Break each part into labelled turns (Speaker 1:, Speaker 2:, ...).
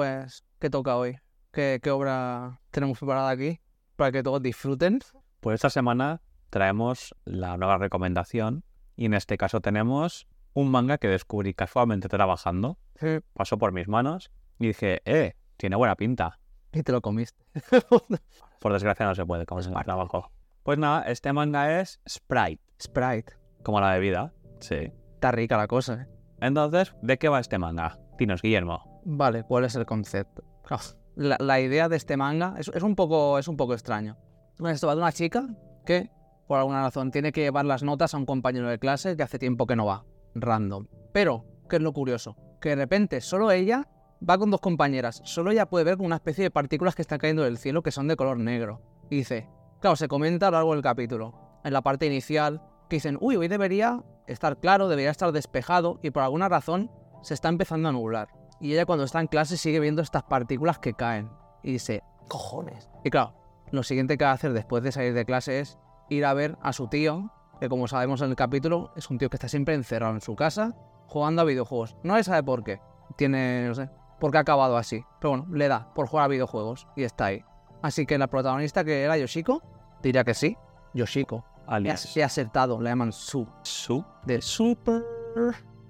Speaker 1: Pues, ¿qué toca hoy? ¿Qué, qué obra tenemos preparada aquí para que todos disfruten?
Speaker 2: Pues esta semana traemos la nueva recomendación y en este caso tenemos un manga que descubrí casualmente trabajando.
Speaker 1: Sí.
Speaker 2: Pasó por mis manos y dije, eh, tiene buena pinta.
Speaker 1: Y te lo comiste.
Speaker 2: Por desgracia no se puede comer en el trabajo. Pues nada, este manga es Sprite,
Speaker 1: Sprite.
Speaker 2: como la bebida. Sí.
Speaker 1: Está rica la cosa, ¿eh?
Speaker 2: Entonces, ¿de qué va este manga? Dinos, Guillermo.
Speaker 1: Vale, ¿cuál es el concepto? Claro, La, la idea de este manga es, un poco, es un poco extraño. Esto va de una chica que, por alguna razón, tiene que llevar las notas a un compañero de clase que hace tiempo que no va. Random. Pero, ¿qué es lo curioso? Que de repente solo ella va con dos compañeras. Solo ella puede ver una especie de partículas que están cayendo del cielo que son de color negro. Dice, claro, se comenta a lo largo del capítulo. En la parte inicial, que dicen, uy, hoy debería estar claro, debería estar despejado, y por alguna razón se está empezando a nublar. Y ella cuando está en clase sigue viendo estas partículas que caen. Y dice, cojones. Y claro, lo siguiente que va a hacer después de salir de clase es ir a ver a su tío, que como sabemos en el capítulo, es un tío que está siempre encerrado en su casa, jugando a videojuegos. No le sabe por qué. Tiene, no sé, por qué ha acabado así. Pero bueno, le da por jugar a videojuegos y está ahí. Así que la protagonista que era Yoshiko, diría que sí. Yoshiko.
Speaker 2: Alias
Speaker 1: he acertado, la llaman Su.
Speaker 2: Su.
Speaker 1: De Super.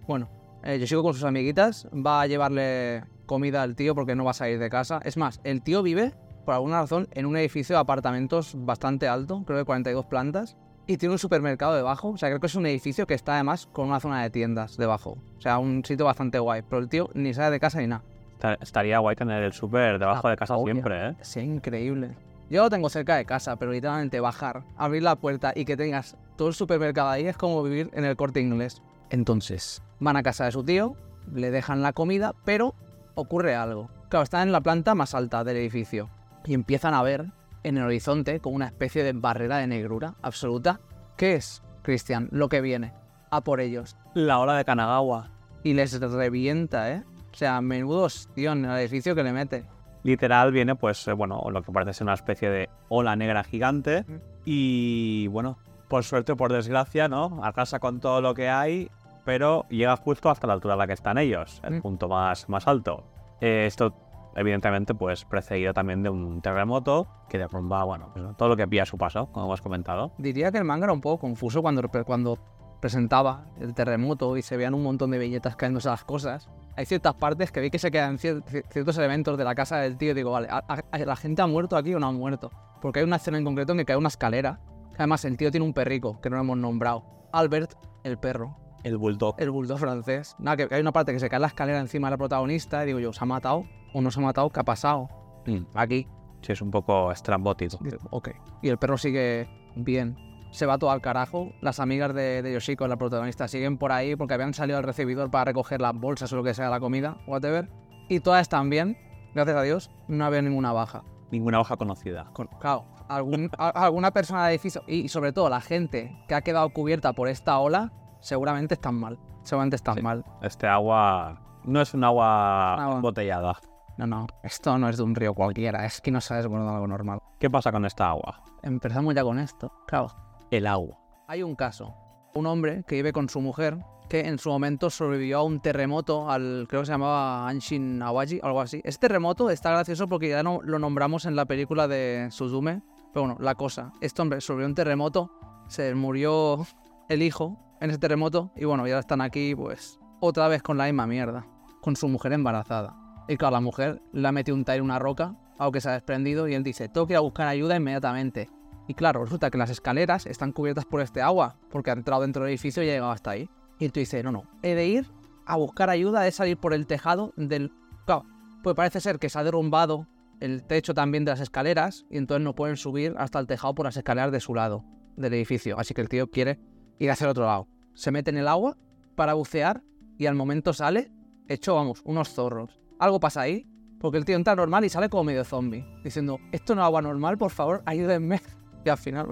Speaker 1: Bueno, eh, Yoshiko con sus amiguitas va a llevarle comida al tío porque no va a salir de casa. Es más, el tío vive, por alguna razón, en un edificio de apartamentos bastante alto, creo de 42 plantas. Y tiene un supermercado debajo. O sea, creo que es un edificio que está además con una zona de tiendas debajo. O sea, un sitio bastante guay. Pero el tío ni sale de casa ni nada.
Speaker 2: Esta- Estaría guay tener el súper debajo
Speaker 1: Ah,
Speaker 2: de casa siempre, ¿eh?
Speaker 1: Sí, increíble. Yo lo tengo cerca de casa, pero literalmente bajar, abrir la puerta y que tengas todo el supermercado ahí es como vivir en el corte inglés. Entonces, van a casa de su tío, le dejan la comida, pero ocurre algo. Claro, están en la planta más alta del edificio y empiezan a ver en el horizonte como una especie de barrera de negrura absoluta. ¿Qué es, Cristian? Lo que viene. A por ellos.
Speaker 2: La ola de Kanagawa.
Speaker 1: Y les revienta, ¿eh? O sea, menudo ostión al edificio que le mete.
Speaker 2: Literal viene, pues, eh, bueno, lo que parece ser una especie de ola negra gigante. Y bueno, por suerte o por desgracia, ¿no? Arrasa con todo lo que hay, pero llega justo hasta la altura a la que están ellos, el
Speaker 1: Mm.
Speaker 2: punto más, más alto. Eh, esto, evidentemente, pues precedido también de un terremoto que derrumba, bueno, pues, todo lo que pilla a su paso, como hemos comentado.
Speaker 1: Diría que el manga era un poco confuso cuando, cuando presentaba el terremoto y se veían un montón de viñetas cayéndose las cosas. Hay ciertas partes que vi que se quedan cier- cier- ciertos elementos de la casa del tío y digo, vale, ¿a- a- ¿la gente ha muerto aquí o no ha muerto? Porque hay una escena en concreto en que cae una escalera. Además, el tío tiene un perrico que no lo hemos nombrado. Albert, el perro,
Speaker 2: El bulldog.
Speaker 1: el bulldog francés. Nada, que hay una parte que se cae la escalera encima de la protagonista y digo yo, ¿se ha matado o no se ha matado? ¿Qué ha pasado?
Speaker 2: Mm,
Speaker 1: Aquí.
Speaker 2: sí, es un poco estrambótico.
Speaker 1: Ok. Y el perro sigue bien. Se va todo al carajo. Las amigas de, de Yoshiko, la protagonista, siguen por ahí porque habían salido al recibidor para recoger las bolsas o lo que sea, la comida, whatever. Y todas están bien. Gracias a Dios, no había ninguna baja.
Speaker 2: Ninguna hoja conocida.
Speaker 1: Con- claro, algún- a- alguna persona del edificio y sobre todo la gente que ha quedado cubierta por esta ola, seguramente están mal. Seguramente están
Speaker 2: Sí.
Speaker 1: mal.
Speaker 2: Este agua no es un agua
Speaker 1: Agua.
Speaker 2: embotellada.
Speaker 1: No, no, esto no es de un río cualquiera, es que no sabes bueno de algo normal.
Speaker 2: ¿Qué pasa con esta agua?
Speaker 1: Empezamos ya con esto. Claro,
Speaker 2: El agua.
Speaker 1: Hay un caso. Un hombre que vive con su mujer que en su momento sobrevivió a un terremoto al, creo que se llamaba Anshin Awaji, algo así. Este terremoto está gracioso porque ya no, lo nombramos en la película de Suzume. Pero bueno, la cosa, este hombre sobrevivió a un terremoto, se murió el hijo en ese terremoto y bueno, ya están aquí pues otra vez con la misma mierda, con su mujer embarazada. Y claro, la mujer le ha metido un en una roca, algo que se ha desprendido y él dice, tengo que ir a buscar ayuda inmediatamente. Y claro, resulta que las escaleras están cubiertas por este agua, porque ha entrado dentro del edificio y ha llegado hasta ahí. Y tú dices, no, no, he de ir a buscar ayuda, he de salir por el tejado del... Claro, pues parece ser que se ha derrumbado el techo también de las escaleras y entonces no pueden subir hasta el tejado por las escaleras de su lado del edificio. Así que el tío quiere ir hacia el otro lado. Se mete en el agua para bucear y al momento sale hecho, vamos, unos zorros. Algo pasa ahí, porque el tío entra normal y sale como medio zombie, diciendo, esto no es agua normal, por favor, ayúdenme. Y al final.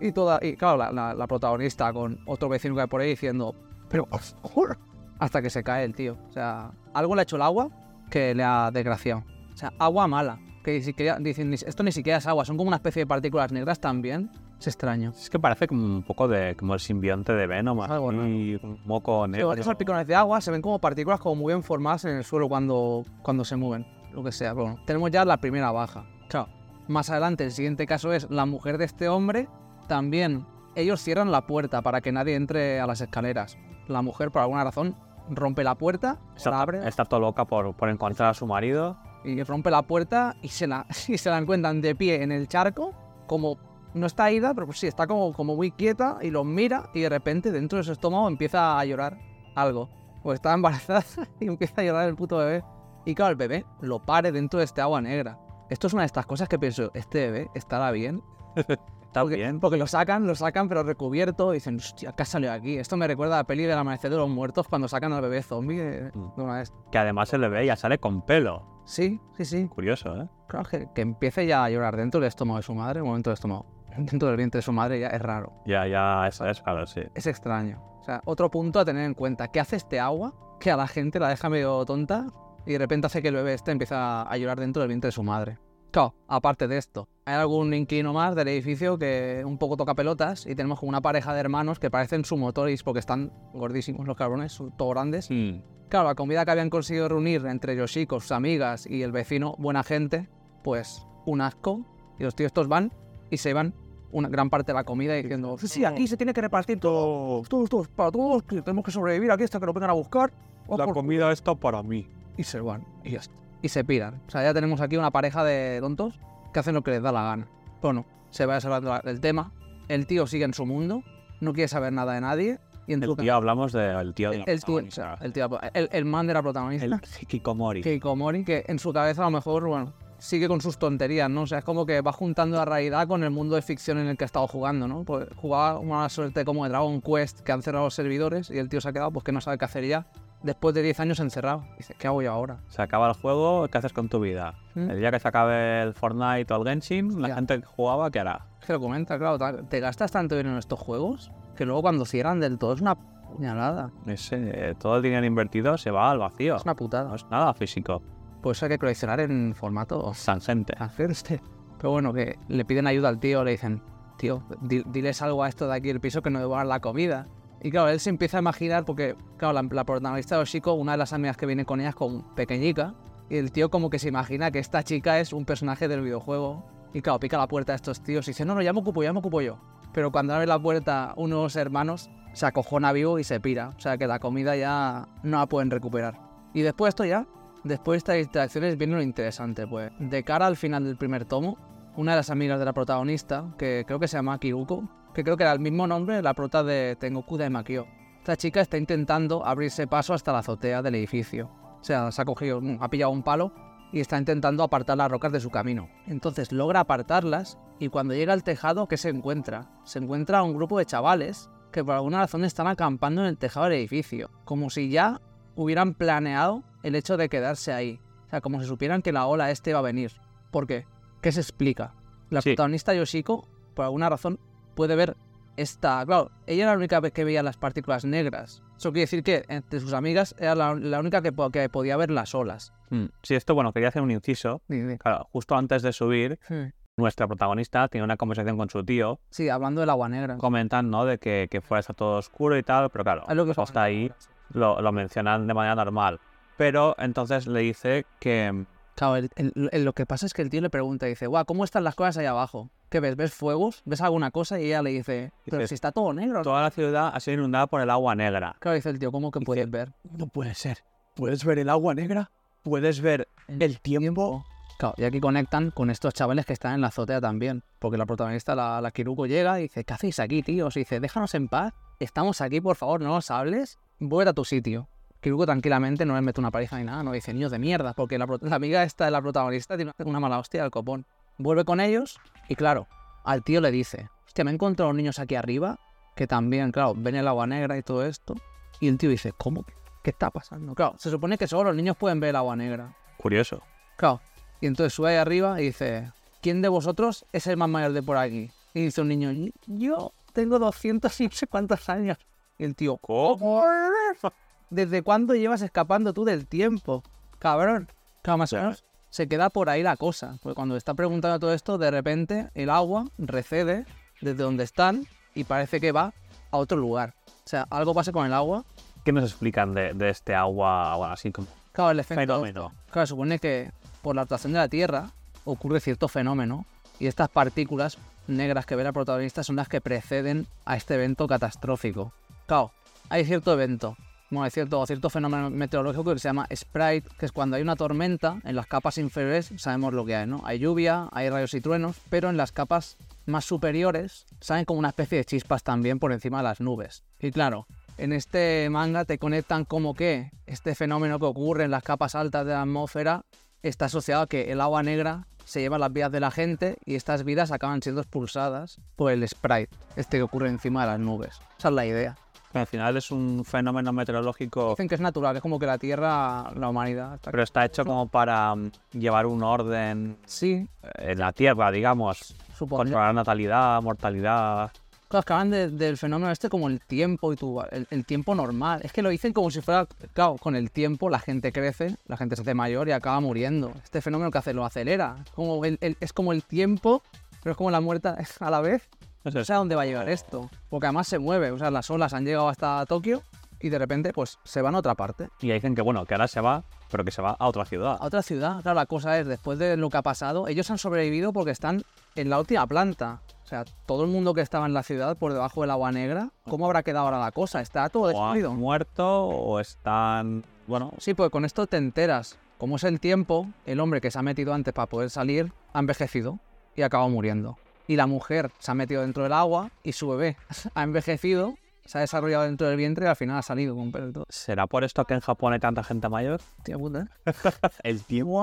Speaker 1: Y toda, y claro, la, la- la protagonista con otro vecino que hay por ahí diciendo, pero por favor, hasta que se cae el tío. O sea, algo le ha hecho el agua que le ha desgraciado. O sea, agua mala. Que ni siquiera, dicen, "Ni- esto ni siquiera es agua, son como una especie de partículas negras también. Es extraño.
Speaker 2: Es que parece como un poco de como el simbionte de Venom,
Speaker 1: Algo
Speaker 2: así, un moco negro.
Speaker 1: Esos salpicones de agua se ven como partículas como muy bien formadas en el suelo cuando, cuando se mueven, lo que sea. Bueno, tenemos ya la primera baja. Chao. Más adelante, el siguiente caso es la mujer de este hombre. También ellos cierran la puerta para que nadie entre a las escaleras. La mujer, por alguna razón, rompe la puerta,
Speaker 2: Está,
Speaker 1: la abre
Speaker 2: está todo loca por, por encontrar a su marido.
Speaker 1: y rompe la puerta y se la, y se la encuentran de pie en el charco, como no está ida, pero pues sí, está como, como muy quieta y los mira y de repente dentro de su estómago empieza a llorar algo. Pues está embarazada y empieza a llorar el puto bebé. Y claro, el bebé lo pare dentro de este agua negra. Esto es una de estas cosas que pienso, ¿este bebé estará bien?
Speaker 2: Está
Speaker 1: Porque,
Speaker 2: bien.
Speaker 1: porque lo sacan, lo sacan pero recubierto y dicen, hostia, ¿qué ha salido aquí? Esto me recuerda a la peli del amanecer de los muertos cuando sacan al bebé zombie de,
Speaker 2: Mm.
Speaker 1: una vez.
Speaker 2: Que además el bebé ya sale con pelo.
Speaker 1: Sí, sí, sí.
Speaker 2: Curioso, ¿eh?
Speaker 1: Claro, que, que empiece ya a llorar dentro del estómago de su madre, en el momento del estómago. Dentro del vientre de su madre ya es raro.
Speaker 2: Ya, ya, eso es claro, sí.
Speaker 1: Es extraño. O sea, otro punto a tener en cuenta. ¿Qué hace este agua? Que a la gente la deja medio tonta y de repente hace que el bebé este empieza a llorar dentro del vientre de su madre. Claro, aparte de esto, hay algún inquilino más del edificio que un poco toca pelotas y tenemos como una pareja de hermanos que parecen sumotoris porque están gordísimos los cabrones, son todos grandes.
Speaker 2: Mm.
Speaker 1: Claro, la comida que habían conseguido reunir entre Yoshiko, sus amigas y el vecino, buena gente, pues un asco. Y los tíos estos van y se van una gran parte de la comida diciendo, sí, sí, aquí se tiene que repartir todo, todos, todos, para todos, que tenemos que sobrevivir aquí hasta que lo vengan a buscar. Oh, por-
Speaker 2: comida está para mí.
Speaker 1: Y se van, y ya está. Y se piran. O sea, ya tenemos aquí una pareja de tontos que hacen lo que les da la gana. Bueno, se va salvando del tema. El tío sigue en su mundo, no quiere saber nada de nadie. Y en
Speaker 2: El tío, hablamos del tío de la
Speaker 1: el, tío- o sea, el, tío- el- el man de la protagonista.
Speaker 2: El Hikikomori.
Speaker 1: Keiko que en su cabeza a lo mejor, bueno, sigue con sus tonterías, ¿no? O sea, es como que va juntando la realidad con el mundo de ficción en el que ha estado jugando, ¿no? Pues jugaba una suerte como de Dragon Quest que han cerrado los servidores y el tío se ha quedado pues que no sabe qué hacer ya. Después de 10 años encerrado. Dice, ¿qué hago yo ahora?
Speaker 2: Se acaba el juego, ¿qué haces con tu vida?
Speaker 1: ¿Mm?
Speaker 2: El día que se acabe el Fortnite o el Genshin, la
Speaker 1: Ya.
Speaker 2: gente que jugaba, ¿qué hará?
Speaker 1: Es que lo comenta, claro, te gastas tanto dinero en estos juegos que luego cuando cierran del todo es una puñalada.
Speaker 2: Ese, todo el dinero invertido se va al vacío.
Speaker 1: Es una putada.
Speaker 2: No es nada físico.
Speaker 1: Por eso hay que coleccionar en formato
Speaker 2: Tangente.
Speaker 1: hacerse. Pero bueno, que le piden ayuda al tío, le dicen, tío, di- diles algo a esto de aquí del piso que no devoran la comida. Y claro, él se empieza a imaginar, porque, claro, la, la protagonista de Oshiko, una de las amigas que viene con ella es con pequeñica, y el tío como que se imagina que esta chica es un personaje del videojuego. Y claro, pica la puerta a estos tíos y dice, no, no, ya me ocupo, ya me ocupo yo. Pero cuando abre la puerta unos hermanos, se acojona vivo y se pira. O sea que la comida ya no la pueden recuperar. Y después esto ya, después de estas interacciones viene lo interesante, pues. De cara al final del primer tomo, una de las amigas de la protagonista, que creo que se llama Kiruko, que creo que era el mismo nombre la prota de Tengoku de Makio. Esta chica está intentando abrirse paso hasta la azotea del edificio. O sea, se ha cogido, mm, ha pillado un palo y está intentando apartar las rocas de su camino. Entonces logra apartarlas y cuando llega al tejado, ¿qué se encuentra? Se encuentra un grupo de chavales que por alguna razón están acampando en el tejado del edificio, como si ya hubieran planeado el hecho de quedarse ahí. O sea, como si supieran que la ola este va a venir. ¿Por qué? ¿Qué se explica? La
Speaker 2: Sí.
Speaker 1: protagonista Yoshiko, por alguna razón, puede ver esta... Claro, ella era la única vez que veía las partículas negras. Eso quiere decir que entre sus amigas era la, la única que, po- que podía ver las olas.
Speaker 2: Mm. Sí, esto, bueno, quería hacer un inciso. Claro, justo antes de subir, nuestra protagonista tiene una conversación con su tío,
Speaker 1: Sí, hablando del agua negra.
Speaker 2: comentan, ¿no? De que, que fuera todo oscuro y tal, pero claro,
Speaker 1: Es lo que
Speaker 2: hasta ahí lo, lo mencionan de manera normal. Pero entonces le dice que
Speaker 1: Claro, el- el- el- lo que pasa es que el tío le pregunta, dice, guau, ¿cómo están las cosas ahí abajo? ¿Qué ves? ¿Ves fuegos? ¿Ves alguna cosa? Y ella le dice, pero si está todo negro.
Speaker 2: toda la ciudad ha sido inundada por el agua negra.
Speaker 1: Claro, dice el tío, ¿cómo que
Speaker 2: Dice,
Speaker 1: puedes ver?
Speaker 2: No puede ser. ¿Puedes ver el agua negra? ¿Puedes ver el tiempo?
Speaker 1: Claro, y aquí conectan con estos chavales que están en la azotea también. Porque la protagonista, la, la Kiruko, llega y dice, ¿qué hacéis aquí, tíos? Y dice, déjanos en paz. Estamos aquí, por favor, no nos hables. Vuelve a tu sitio. Kiruko tranquilamente no le mete una paliza ni nada, no dice niños de mierda, porque la, amiga esta de la protagonista tiene una mala hostia del copón. Vuelve con ellos y claro, al tío le dice, hostia, me he encontrado niños aquí arriba que también, claro, ven el agua negra y todo esto. Y el tío dice, ¿cómo? ¿Qué está pasando? Claro, se supone que solo los niños pueden ver el agua negra.
Speaker 2: Curioso.
Speaker 1: Claro. Y entonces sube ahí arriba y dice, ¿quién de vosotros es el más mayor de por aquí? Y dice un niño, yo tengo 200 y no sé cuántos años. Y el tío,
Speaker 2: ¿Cómo?
Speaker 1: ¿desde cuándo llevas escapando tú del tiempo? Cabrón. Claro, más o menos se queda por ahí la cosa. Porque cuando está preguntando todo esto, de repente el agua recede desde donde están y parece que va a otro lugar. O sea, algo pasa con el agua.
Speaker 2: ¿Qué nos explican de, de este agua, bueno, así como
Speaker 1: Claro, el efecto.
Speaker 2: fenómeno?
Speaker 1: Claro, supone que por la atracción de la Tierra ocurre cierto fenómeno y estas partículas negras que ve la protagonista son las que preceden a este evento catastrófico. Claro, hay cierto evento, bueno, hay cierto, cierto fenómeno meteorológico que se llama Sprite, que es cuando hay una tormenta, en las capas inferiores sabemos lo que hay, ¿no? Hay lluvia, hay rayos y truenos, pero en las capas más superiores salen como una especie de chispas también por encima de las nubes. Y claro, en este manga te conectan como que este fenómeno que ocurre en las capas altas de la atmósfera está asociado a que el agua negra se lleva las vidas de la gente y estas vidas acaban siendo expulsadas por el sprite, este que ocurre encima de las nubes. Esa es la idea.
Speaker 2: Que al final es un fenómeno meteorológico,
Speaker 1: Dicen que es natural, es como que la Tierra, la humanidad... Está...
Speaker 2: pero está hecho como para mm, llevar un orden
Speaker 1: Sí,
Speaker 2: en la Tierra, digamos.
Speaker 1: supongo.
Speaker 2: Controlar natalidad, mortalidad.
Speaker 1: Claro, hablan de- del fenómeno este como el tiempo y tu, el, el tiempo normal. Es que lo dicen como si fuera, claro, con el tiempo la gente crece, la gente se hace mayor y acaba muriendo. Este fenómeno que hace lo acelera. Como el- el- es como el tiempo, pero es como la muerte a la vez.
Speaker 2: No sé,
Speaker 1: No sé a dónde va a llegar esto. Porque además se mueve. O sea, las olas han llegado hasta Tokio y de repente pues se van a otra parte.
Speaker 2: Y dicen que bueno, que ahora se va, pero que se va a otra ciudad.
Speaker 1: A otra ciudad. Claro, la cosa es, después de lo que ha pasado, ellos han sobrevivido porque están en la última planta. O sea, todo el mundo que estaba en la ciudad por debajo del agua negra, ¿cómo habrá quedado ahora la cosa? Está todo
Speaker 2: O
Speaker 1: destruido.
Speaker 2: han muerto o están, bueno,
Speaker 1: Sí, pues con esto te enteras. Como es el tiempo, el hombre que se ha metido antes para poder salir ha envejecido y ha acabado muriendo. Y la mujer se ha metido dentro del agua y su bebé ha envejecido, se ha desarrollado dentro del vientre y al final ha salido con pelo y todo.
Speaker 2: ¿será por esto que en Japón hay tanta gente mayor?
Speaker 1: Hostia puta.
Speaker 2: El tiempo.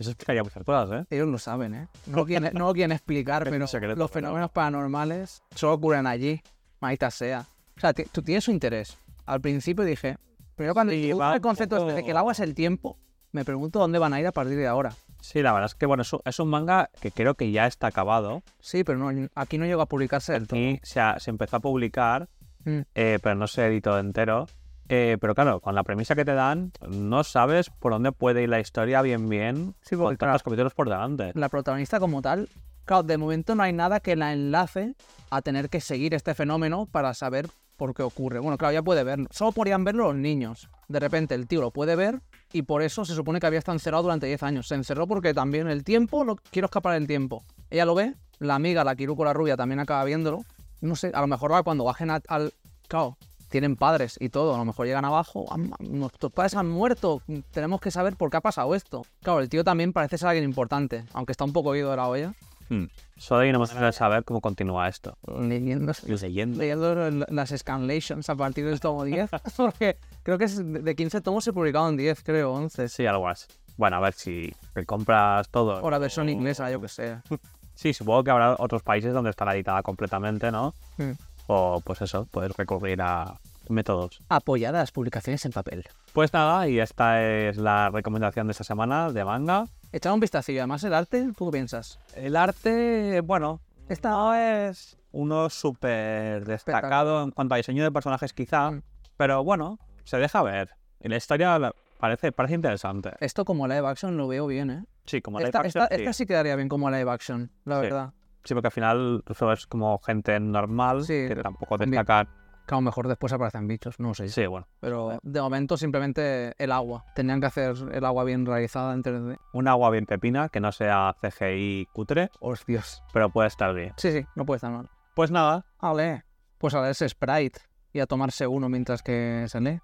Speaker 2: Eso explicaría muchas cosas, ¿eh?
Speaker 1: Ellos lo saben, ¿eh? No lo quieren, no lo quieren explicar, pero
Speaker 2: secreto,
Speaker 1: los fenómenos paranormales solo ocurren allí, maldita sea. O sea, tú tienes su interés. Al principio dije, pero cuando
Speaker 2: Sí, va
Speaker 1: el concepto
Speaker 2: un
Speaker 1: este de
Speaker 2: poco-
Speaker 1: que el agua es el tiempo, me pregunto dónde van a ir a partir de ahora.
Speaker 2: Sí, la verdad es que bueno, es un, es un manga que creo que ya está acabado.
Speaker 1: Sí, pero no, aquí no llegó a publicarse del todo.
Speaker 2: Aquí se, ha- se empezó a publicar,
Speaker 1: Mm.
Speaker 2: eh, pero no se editó entero. Eh, pero claro, con la premisa que te dan, no sabes por dónde puede ir la historia bien bien
Speaker 1: Sí,
Speaker 2: con
Speaker 1: porque
Speaker 2: tantos
Speaker 1: claro,
Speaker 2: capítulos por delante.
Speaker 1: la protagonista como tal, claro, de momento no hay nada que la enlace a tener que seguir este fenómeno para saber por qué ocurre. Bueno, claro, ya puede verlo. Solo podrían verlo los niños. De repente el tío lo puede ver y por eso se supone que había estado encerrado durante 10 años. Se encerró porque también el tiempo, lo, quiero escapar del tiempo. Ella lo ve, la amiga, la Kiruko la rubia, también acaba viéndolo. No sé, a lo mejor ahora cuando bajen a- al... Claro, tienen padres y todo, a lo mejor llegan abajo, "Ah, nuestros padres han muerto, tenemos que saber por qué ha pasado esto. Claro, el tío también parece ser alguien importante, aunque está un poco oído de la olla.
Speaker 2: Hmm. Solo hay una manera de saber cómo continúa esto.
Speaker 1: Leyendo,
Speaker 2: Leyendo.
Speaker 1: leyendo las scanlations a partir del tomo 10, porque creo que es de de 15 tomos se publicaron 10, creo, 11.
Speaker 2: Sí, algo así. Bueno, a ver si te compras todo.
Speaker 1: O la versión inglesa, yo que sé.
Speaker 2: Sí, supongo que habrá otros países donde estará editada completamente, ¿no?
Speaker 1: Mm.
Speaker 2: O pues eso, puedes recurrir a métodos.
Speaker 1: Apoyadas publicaciones en papel.
Speaker 2: Pues nada, y esta es la recomendación de esta semana de manga.
Speaker 1: Echar un vistacillo, además el arte, ¿tú qué piensas?
Speaker 2: El arte, bueno,
Speaker 1: Esta-
Speaker 2: no es uno súper destacado en cuanto a diseño de personajes quizá,
Speaker 1: Mm.
Speaker 2: pero bueno, se deja ver. Y la historia parece, parece interesante.
Speaker 1: Esto como live action lo veo bien, ¿eh?
Speaker 2: Sí, como live
Speaker 1: Esta,
Speaker 2: action,
Speaker 1: esta-
Speaker 2: sí.
Speaker 1: esta sí quedaría bien como live action, la
Speaker 2: Sí.
Speaker 1: verdad.
Speaker 2: Sí, porque al final eso es como gente normal,
Speaker 1: Sí,
Speaker 2: que tampoco destacan.
Speaker 1: Que a lo mejor después aparecen bichos, no sé.
Speaker 2: Sí, bueno.
Speaker 1: Pero de momento simplemente el agua. Tenían que hacer el agua bien realizada en 3D.
Speaker 2: Un agua bien pepina, que no sea CGI cutre,
Speaker 1: Hostias.
Speaker 2: pero puede estar bien.
Speaker 1: Sí, sí, no puede estar mal.
Speaker 2: Pues nada,
Speaker 1: Vale. Pues a leerse Sprite y a tomarse uno mientras que se lee.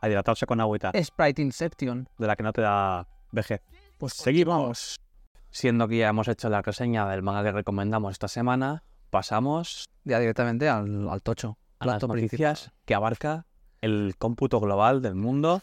Speaker 2: a hidratarse con agüita,
Speaker 1: Sprite Inception.
Speaker 2: de la que no te da vejez.
Speaker 1: Pues
Speaker 2: Seguimos. Siendo que ya hemos hecho la reseña del manga que recomendamos esta semana, pasamos
Speaker 1: Ya directamente al, al tocho.
Speaker 2: a las noticias que abarca el cómputo global del mundo,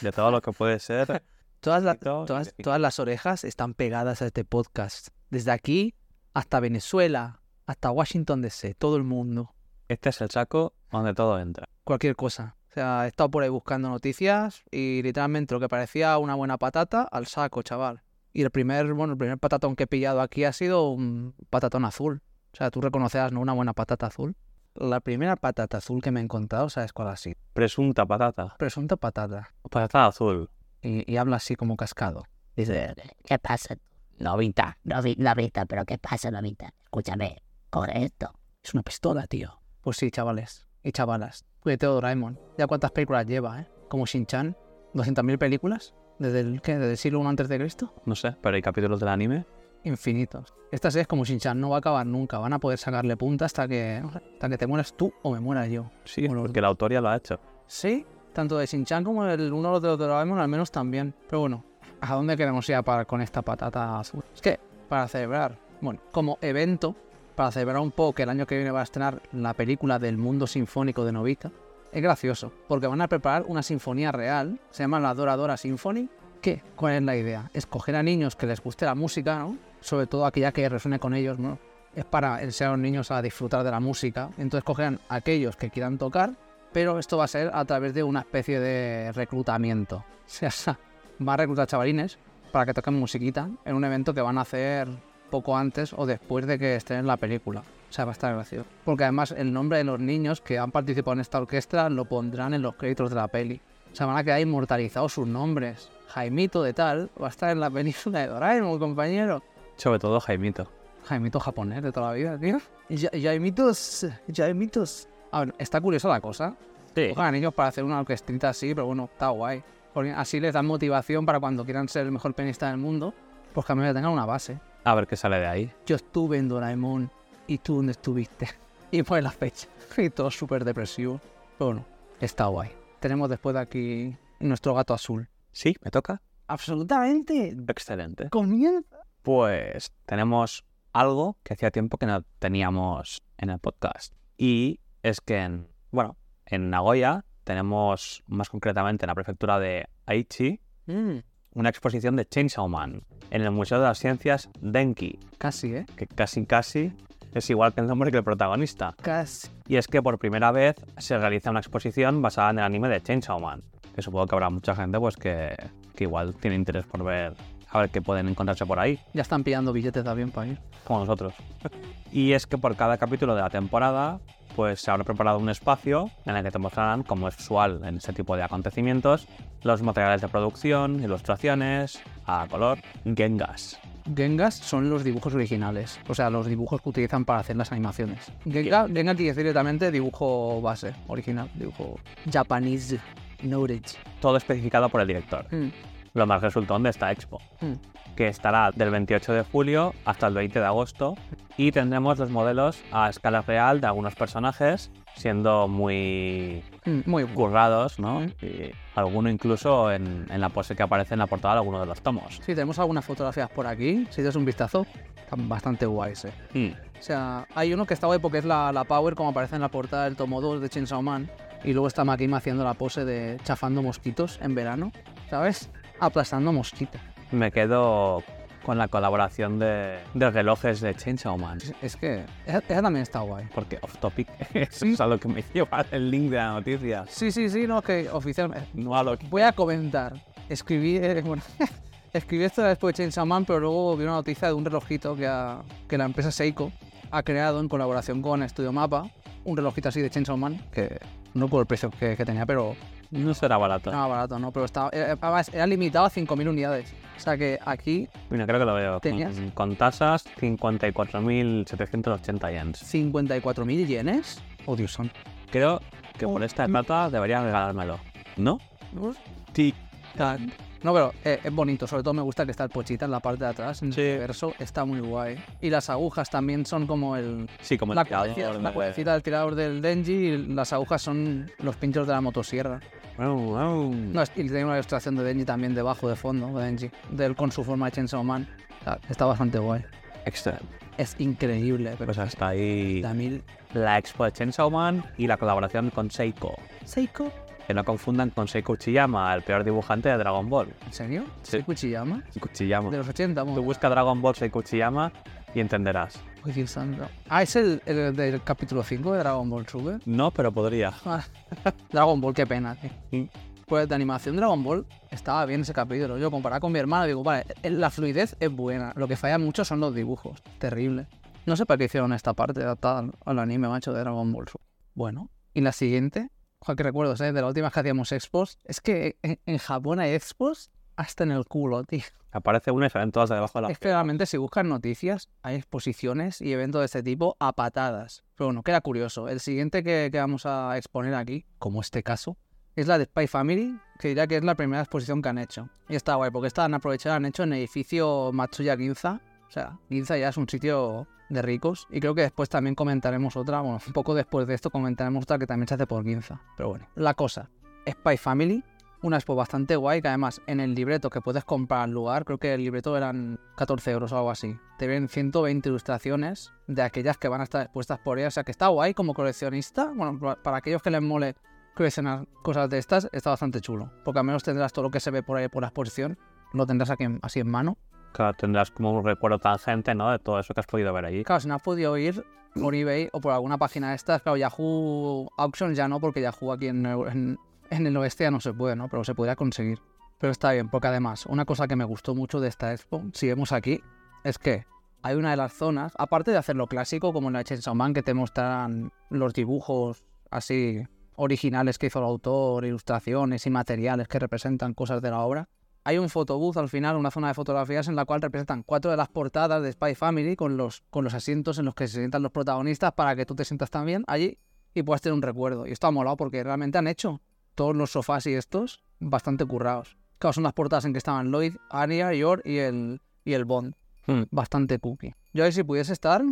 Speaker 2: de todo lo que puede ser.
Speaker 1: Todas, la- todas, todas las orejas están pegadas a este podcast. Desde aquí hasta Venezuela, hasta Washington DC, todo el mundo.
Speaker 2: Este es el saco donde todo entra.
Speaker 1: Cualquier cosa. O sea, he estado por ahí buscando noticias y literalmente lo que parecía una buena patata al saco, chaval. Y el primer, bueno, el primer patatón que he pillado aquí ha sido un patatón azul. O sea, tú reconocerás, ¿no? Una buena patata azul. La primera patata azul que me he encontrado, ¿sabes cuál ha sido?
Speaker 2: Presunta patata.
Speaker 1: Presunta patata.
Speaker 2: Patata azul.
Speaker 1: Y, y habla así como cascado.
Speaker 3: Dice, ¿qué pasa? Novita, Novi- Novita, pero ¿qué pasa, Novita? Escúchame,
Speaker 1: Coge esto. Es una pistola, tío. Pues sí, chavales y chavalas. Cuídate Doraemon. Ya cuántas películas lleva, ¿eh? Como Shin-Chan. 200.000 películas. ¿Desde el qué? ¿Desde el siglo I antes de Cristo?
Speaker 2: No sé, pero hay capítulos del anime.
Speaker 1: Infinitos. Esta serie es como Shin-Chan, no va a acabar nunca. Van a poder sacarle punta hasta que, hasta que te mueras tú o me muera yo.
Speaker 2: Sí,
Speaker 1: los
Speaker 2: porque la autor ya lo ha hecho.
Speaker 1: Sí, tanto de Shin-Chan como el uno de los Doraemon al menos también. Pero bueno, ¿a dónde queremos ir a parar con esta patata azul? Es que para celebrar, bueno, como evento, para celebrar un poco que el año que viene va a estrenar la película del mundo sinfónico de Novita, es gracioso, porque van a preparar una sinfonía real, se llama la Dora Dora Symphony. ¿Qué? ¿Cuál es la idea? Escoger a niños que les guste la música, ¿no? Sobre todo aquella que resuene con ellos, ¿no? Es para enseñar a los niños a disfrutar de la música. Entonces cogerán aquellos que quieran tocar, pero esto va a ser a través de una especie de reclutamiento. O sea, va a reclutar chavalines para que toquen musiquita en un evento que van a hacer poco antes o después de que estrenen la película. O sea, va a estar gracioso. Porque además el nombre de los niños que han participado en esta orquesta lo pondrán en los créditos de la peli. O sea, van a quedar inmortalizados sus nombres. Jaimito de tal va a estar en la película de Doraemon, compañero.
Speaker 2: Sobre todo Jaimito.
Speaker 1: Jaimito japonés de toda la vida, tío. Ya- Jaimitos, Jaimitos. A ver, está curiosa la cosa.
Speaker 2: Sí.
Speaker 1: Cojan a niños para hacer una orquestita así, pero bueno, está guay. Porque así les dan motivación para cuando quieran ser el mejor pianista del mundo, pues que al menos tengan una base.
Speaker 2: A ver qué sale de ahí.
Speaker 1: Yo estuve en Doraemon y tú dónde estuviste. Y pone la fecha. Y todo súper depresivo. Pero bueno, está guay. Tenemos después de aquí nuestro gato azul.
Speaker 2: Sí, me toca.
Speaker 1: Absolutamente.
Speaker 2: Excelente.
Speaker 1: Comienza.
Speaker 2: Pues tenemos algo que hacía tiempo que no teníamos en el podcast. Y es que en, bueno, en Nagoya tenemos más concretamente en la prefectura de Aichi
Speaker 1: Mm,
Speaker 2: una exposición de Chainsaw Man en el Museo de las Ciencias Denki,
Speaker 1: casi, ¿eh?
Speaker 2: que casi casi es igual que el nombre que el protagonista.
Speaker 1: Casi.
Speaker 2: Y es que por primera vez se realiza una exposición basada en el anime de Chainsaw Man, que supongo que habrá mucha gente pues que, que igual tiene interés por ver a ver qué pueden encontrarse por ahí,
Speaker 1: Ya están pillando billetes también para ir.
Speaker 2: como nosotros. y es que por cada capítulo de la temporada pues se habrá preparado un espacio en el que te mostrarán, como es usual en este tipo de acontecimientos, los materiales de producción, ilustraciones, a color, gengas.
Speaker 1: Gengas son los dibujos originales, o sea, los dibujos que utilizan para hacer las animaciones. Genga, Genga quiere decir directamente dibujo base, original, dibujo Japanese knowledge.
Speaker 2: Todo especificado por el director.
Speaker 1: Mm,
Speaker 2: Lo más resultón de esta expo.
Speaker 1: mm.
Speaker 2: Que estará del 28 de julio hasta el 20 de agosto y tendremos los modelos a escala real de algunos personajes siendo muy
Speaker 1: Mm, Muy
Speaker 2: currados, ¿no?
Speaker 1: Mm.
Speaker 2: Y alguno incluso en, en la pose que aparece en la portada de alguno de los tomos.
Speaker 1: Sí, tenemos algunas fotografías por aquí. Si das un vistazo, están bastante guays, eh.
Speaker 2: Mm.
Speaker 1: O sea, hay uno que está guay porque es la, la Power, como aparece en la portada del tomo 2 de Chainsaw Man. Y luego está Makima haciendo la pose de chafando mosquitos en verano, ¿sabes? Aplastando mosquitos.
Speaker 2: Me quedo con la colaboración de, de relojes de Chainsaw Man.
Speaker 1: Es- Es que esa, esa también está guay.
Speaker 2: Porque off topic eso es a lo que me lleva el link de la noticia.
Speaker 1: Sí, sí, sí, no, que oficialmente.
Speaker 2: No a lo que...
Speaker 1: Voy a comentar. Escribí, eh, bueno, escribí esto después de Chainsaw Man, pero luego vi una noticia de un relojito que, ha- que la empresa Seiko ha creado en colaboración con Studio Mapa. Un relojito así de Chainsaw Man, que no por el precio que, que tenía, pero
Speaker 2: No será barato.
Speaker 1: no barato, ¿no? Pero estaba, era, además, era limitado a 5.000 unidades. O sea que aquí
Speaker 2: Mira, creo que lo veo.
Speaker 1: ¿Tenías?
Speaker 2: Con, con tasas 54.780 yens.
Speaker 1: 54.000 yenes. Oh, Dios santo.
Speaker 2: Creo que por esta plata deberían regalármelo. ¿No? Tic tac.
Speaker 1: No, pero eh, es bonito. Sobre todo me gusta que está el pochita en la parte de atrás, en
Speaker 2: Sí.
Speaker 1: el verso. Está muy guay. Y las agujas también son como el,
Speaker 2: Sí, como el
Speaker 1: la
Speaker 2: tirador
Speaker 1: la cuerdecita del tirador del Denji y las agujas son los pinchos de la motosierra. No, y tiene una ilustración de Denji también debajo de fondo, de Denji, del, con su forma de Chainsaw Man. Está bastante guay.
Speaker 2: Excelente.
Speaker 1: Es increíble, pero
Speaker 2: Pues hasta ahí
Speaker 1: mil...
Speaker 2: la expo de Chainsaw Man y la colaboración con Seiko.
Speaker 1: ¿Seiko?
Speaker 2: Que no confundan con Seiko Uchiyama, el peor dibujante de Dragon Ball.
Speaker 1: ¿En serio?
Speaker 2: Sí.
Speaker 1: ¿Seiko Uchiyama?
Speaker 2: Uchiyama.
Speaker 1: De los 80,
Speaker 2: Tú
Speaker 1: mo-
Speaker 2: busca Dragon Ball Seiko Uchiyama y entenderás.
Speaker 1: Ah, es el, el del capítulo 5 de Dragon Ball Super.
Speaker 2: No, pero podría.
Speaker 1: Ah, Dragon Ball, qué pena, tío. Pues de animación Dragon Ball estaba bien ese capítulo. Yo comparado con mi hermano digo, vale, eh, la fluidez es buena. Lo que falla mucho son los dibujos. Terrible. No sé para qué hicieron esta parte adaptada al- anime, macho, de Dragon Ball. Super. Bueno, y la siguiente, Joder, qué recuerdos, ¿eh? De la última vez que hacíamos expos. Es que en, en Japón hay expos hasta en el culo, tío.
Speaker 2: Aparece una y salen todas de debajo de la
Speaker 1: Es que realmente si buscas noticias, hay exposiciones y eventos de este tipo a patadas. Pero bueno, queda curioso. El siguiente que, que vamos a exponer aquí, como este caso, es la de Spy Family, que diría que es la primera exposición que han hecho. Y está guay, porque esta han aprovechado, han hecho en el edificio Matsuya Ginza. O sea, Ginza ya es un sitio de ricos. Y creo que después también comentaremos otra, bueno, un poco después de esto comentaremos otra que también se hace por Ginza. Pero bueno, la cosa, Spy Family, una expo bastante guay, que además en el libreto que puedes comprar al lugar, creo que el libreto eran 14 euros o algo así. Te ven 120 ilustraciones de aquellas que van a estar expuestas por ella. O sea que está guay como coleccionista. Bueno, pa- para aquellos que les mole coleccionar cosas de estas, está bastante chulo. Porque al menos tendrás todo lo que se ve por ahí por la exposición. Lo tendrás aquí así en mano.
Speaker 2: Claro, tendrás como un recuerdo tangente, ¿no? De todo eso que has podido ver allí.
Speaker 1: Claro, si no has podido ir por eBay o por alguna página de estas, claro, Yahoo Auctions ya no, porque Yahoo aquí en, en- en el oeste ya no se puede, ¿no? Pero se podría conseguir. Pero está bien, porque además, una cosa que me gustó mucho de esta expo, si vemos aquí, es que hay una de las zonas, aparte de hacerlo clásico, como en la Chainsaw Man, que te muestran los dibujos así originales que hizo el autor, ilustraciones y materiales que representan cosas de la obra, hay un photobooth al final, una zona de fotografías en la cual representan cuatro de las portadas de Spy Family con los, con los asientos en los que se sientan los protagonistas para que tú te sientas también allí y puedas tener un recuerdo. Y esto ha molado porque realmente han hecho todos los sofás y estos bastante currados. Claro, son las portadas en que estaban Lloyd, Anya, Yor y el, y el Bond.
Speaker 2: Hmm.
Speaker 1: Bastante cookie. Yo ahí si pudiese estar,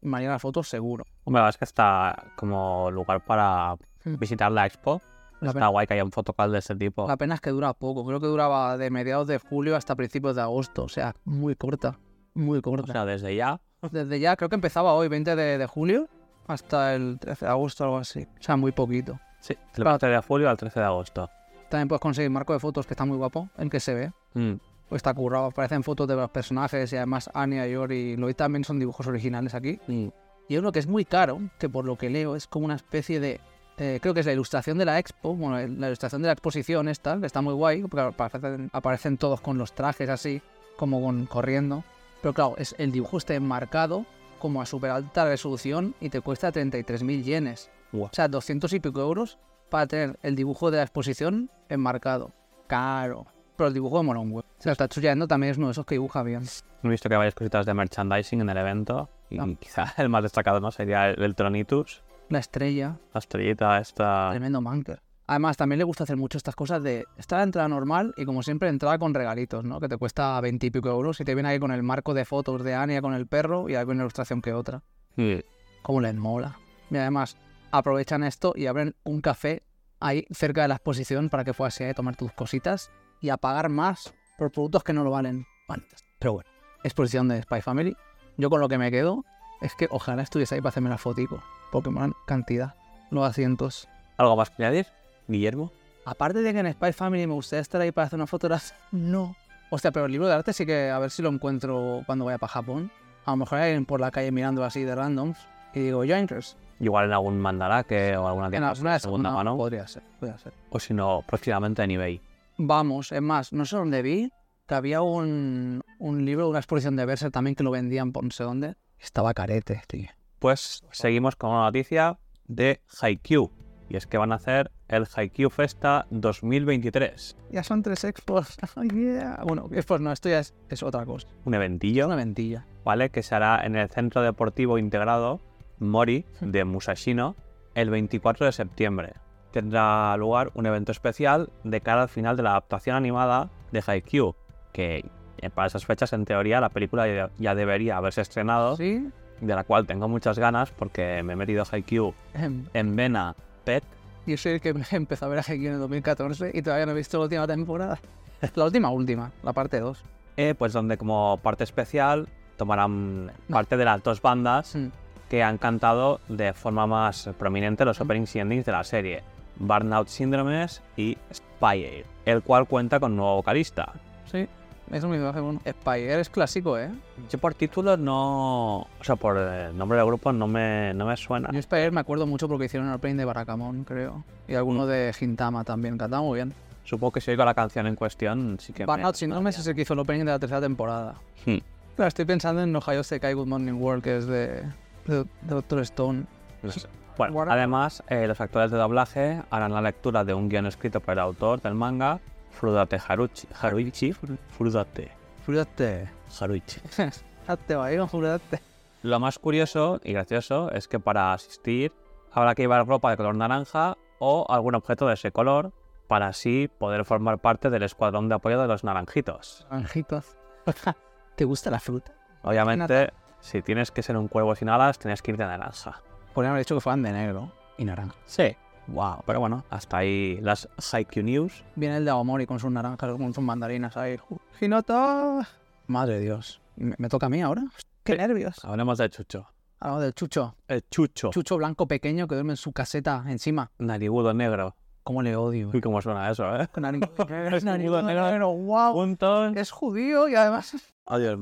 Speaker 1: me haría las fotos seguro.
Speaker 2: Hombre, la verdad es que está como lugar para
Speaker 1: Hmm.
Speaker 2: visitar la expo.
Speaker 1: La
Speaker 2: Está
Speaker 1: pena,
Speaker 2: guay que haya un fotocal de este tipo.
Speaker 1: la pena es que dura poco. Creo que duraba de mediados de julio hasta principios de agosto. O sea, muy corta. Muy
Speaker 2: O
Speaker 1: corta.
Speaker 2: sea, desde ya.
Speaker 1: Desde ya, creo que empezaba hoy, 20 de, de julio, hasta el 13 de agosto, algo así. O sea, muy poquito.
Speaker 2: Sí, del 20 de julio al 13 de agosto.
Speaker 1: También puedes conseguir marco de fotos que está muy guapo, en que se ve.
Speaker 2: Mm.
Speaker 1: Pues está currado, aparecen fotos de los personajes y además Anya, Yor y Lloyd también son dibujos originales aquí.
Speaker 2: Mm.
Speaker 1: Y hay uno que es muy caro, que por lo que leo es como una especie de... eh, creo que es la ilustración de la expo, bueno, el- la ilustración de la exposición esta, que está muy guay, porque aparecen, aparecen todos con los trajes así, como con, corriendo. Pero claro, es, el dibujo está enmarcado como a super alta resolución y te cuesta 33.000 yenes. O sea, 200 y pico euros para tener el dibujo de la exposición enmarcado. Caro. Pero el dibujo de mola un huevo. O sea, está chullando también es uno de esos que dibuja bien.
Speaker 2: He visto que hay varias cositas de merchandising en el evento. Y
Speaker 1: Ah.
Speaker 2: quizá el más destacado no sería el, el Tronitus.
Speaker 1: La estrella,
Speaker 2: La estrellita esta.
Speaker 1: tremendo manker. Además, también le gusta hacer mucho estas cosas de estar la entrada normal y como siempre entrada con regalitos, ¿no? Que te cuesta 20 y pico euros y te viene ahí con el marco de fotos de Anya con el perro y alguna ilustración que otra.
Speaker 2: Mm.
Speaker 1: Como les mola. Y además, aprovechan esto y abren un café ahí cerca de la exposición para que puedas ir a tomar tus cositas y a pagar más por productos que no lo valen. Vale, pero bueno, exposición de Spy Family. Yo con lo que me quedo es que ojalá estuviese ahí para hacerme las fotico, porque me dan cantidad. Los asientos.
Speaker 2: ¿Algo más que añadir, Guillermo?
Speaker 1: Aparte de que en Spy Family me gustaría estar ahí para hacer unas fotos, no. Hostia, pero el libro de arte sí que a ver si lo encuentro cuando vaya para Japón. A lo mejor hay alguien por la calle mirando así de randoms y digo, Jointers.
Speaker 2: Igual en algún mandaraque o alguna
Speaker 1: En
Speaker 2: tienda
Speaker 1: alguna de
Speaker 2: segunda
Speaker 1: no,
Speaker 2: mano.
Speaker 1: Podría ser, podría ser.
Speaker 2: O si no, próximamente en eBay.
Speaker 1: Vamos, es más, no sé dónde vi que había un, un libro, una exposición de Berser también que lo vendían por no sé dónde. Estaba carete, tío.
Speaker 2: Pues seguimos con una noticia de Haikyuu. Y es que van a hacer el Haikyuu Festa 2023.
Speaker 1: Ya son tres expos. Oh, yeah. Bueno, expos no, esto ya es, es otra cosa.
Speaker 2: Un
Speaker 1: Es
Speaker 2: eventillo,
Speaker 1: una ventilla.
Speaker 2: ¿vale? Que se hará en el Centro Deportivo Integrado Mori de Musashino el 24 de septiembre. Tendrá lugar un evento especial de cara al final de la adaptación animada de Haikyuu, que eh, para esas fechas, en teoría, la película ya- debería haberse estrenado,
Speaker 1: ¿Sí?
Speaker 2: de la cual tengo muchas ganas porque me he metido Haikyuu
Speaker 1: Em,
Speaker 2: en Vena Pet.
Speaker 1: Yo soy el que empezó a ver a Haikyuu en el 2014 y todavía no he visto la última temporada. La última, última, la parte 2.
Speaker 2: eh, pues donde como parte especial tomarán parte de las dos bandas
Speaker 1: Mm.
Speaker 2: Que han cantado de forma más prominente los openings y endings de la serie, Burnout Syndromes y Spire, el cual cuenta con un nuevo vocalista.
Speaker 1: Sí, eso me hace bueno. Spire es clásico, ¿eh?
Speaker 2: Yo por títulos no... O sea, por el nombre del grupo no me, no me suena.
Speaker 1: Yo Spire me acuerdo mucho porque hicieron el opening de Barakamon, creo. Y alguno de Gintama también, cantaba muy bien.
Speaker 2: Supongo que si oigo la canción en cuestión, sí que me-
Speaker 1: Burnout Syndrome es el que hizo el opening de la tercera temporada.
Speaker 2: Hmm.
Speaker 1: Claro, estoy pensando en Ohio Sekai Good Morning World, que es de, de, Doctor Stone.
Speaker 2: No sé. Bueno, además, eh, los actores de doblaje harán la lectura de un guion escrito por el autor del manga Frudate Haruchi. Haruichi. Frudate.
Speaker 1: Fíjate.
Speaker 2: Haruichi.
Speaker 1: Fíjate.
Speaker 2: Lo más curioso y gracioso es que para asistir habrá que llevar ropa de color naranja o algún objeto de ese color para así poder formar parte del escuadrón de apoyo de los naranjitos.
Speaker 1: Naranjitos. ¿Te gusta la fruta?
Speaker 2: Obviamente, si tienes que ser un cuervo sin alas, tienes que ir de naranja.
Speaker 1: Podrían haber dicho que fueran de negro y naranja.
Speaker 2: Sí. Wow. Pero bueno, hasta ahí las Haikyuu News.
Speaker 1: Viene el de Aomori con sus naranjas, con sus mandarinas ahí. Hinata. Madre de Dios. ¿Me, me toca a mí ahora? ¡Qué
Speaker 2: Sí.
Speaker 1: nervios!
Speaker 2: Hablemos de Chucho.
Speaker 1: Hablamos del chucho.
Speaker 2: El Chucho.
Speaker 1: Chucho blanco pequeño que duerme en su caseta encima.
Speaker 2: Narigudo negro.
Speaker 1: ¿Cómo le odio?
Speaker 2: Uy, cómo suena eso, ¿eh?
Speaker 1: Narigudo
Speaker 2: Narigudo negro.
Speaker 1: wow.
Speaker 2: Puntos.
Speaker 1: Es judío y además...
Speaker 2: Adiós.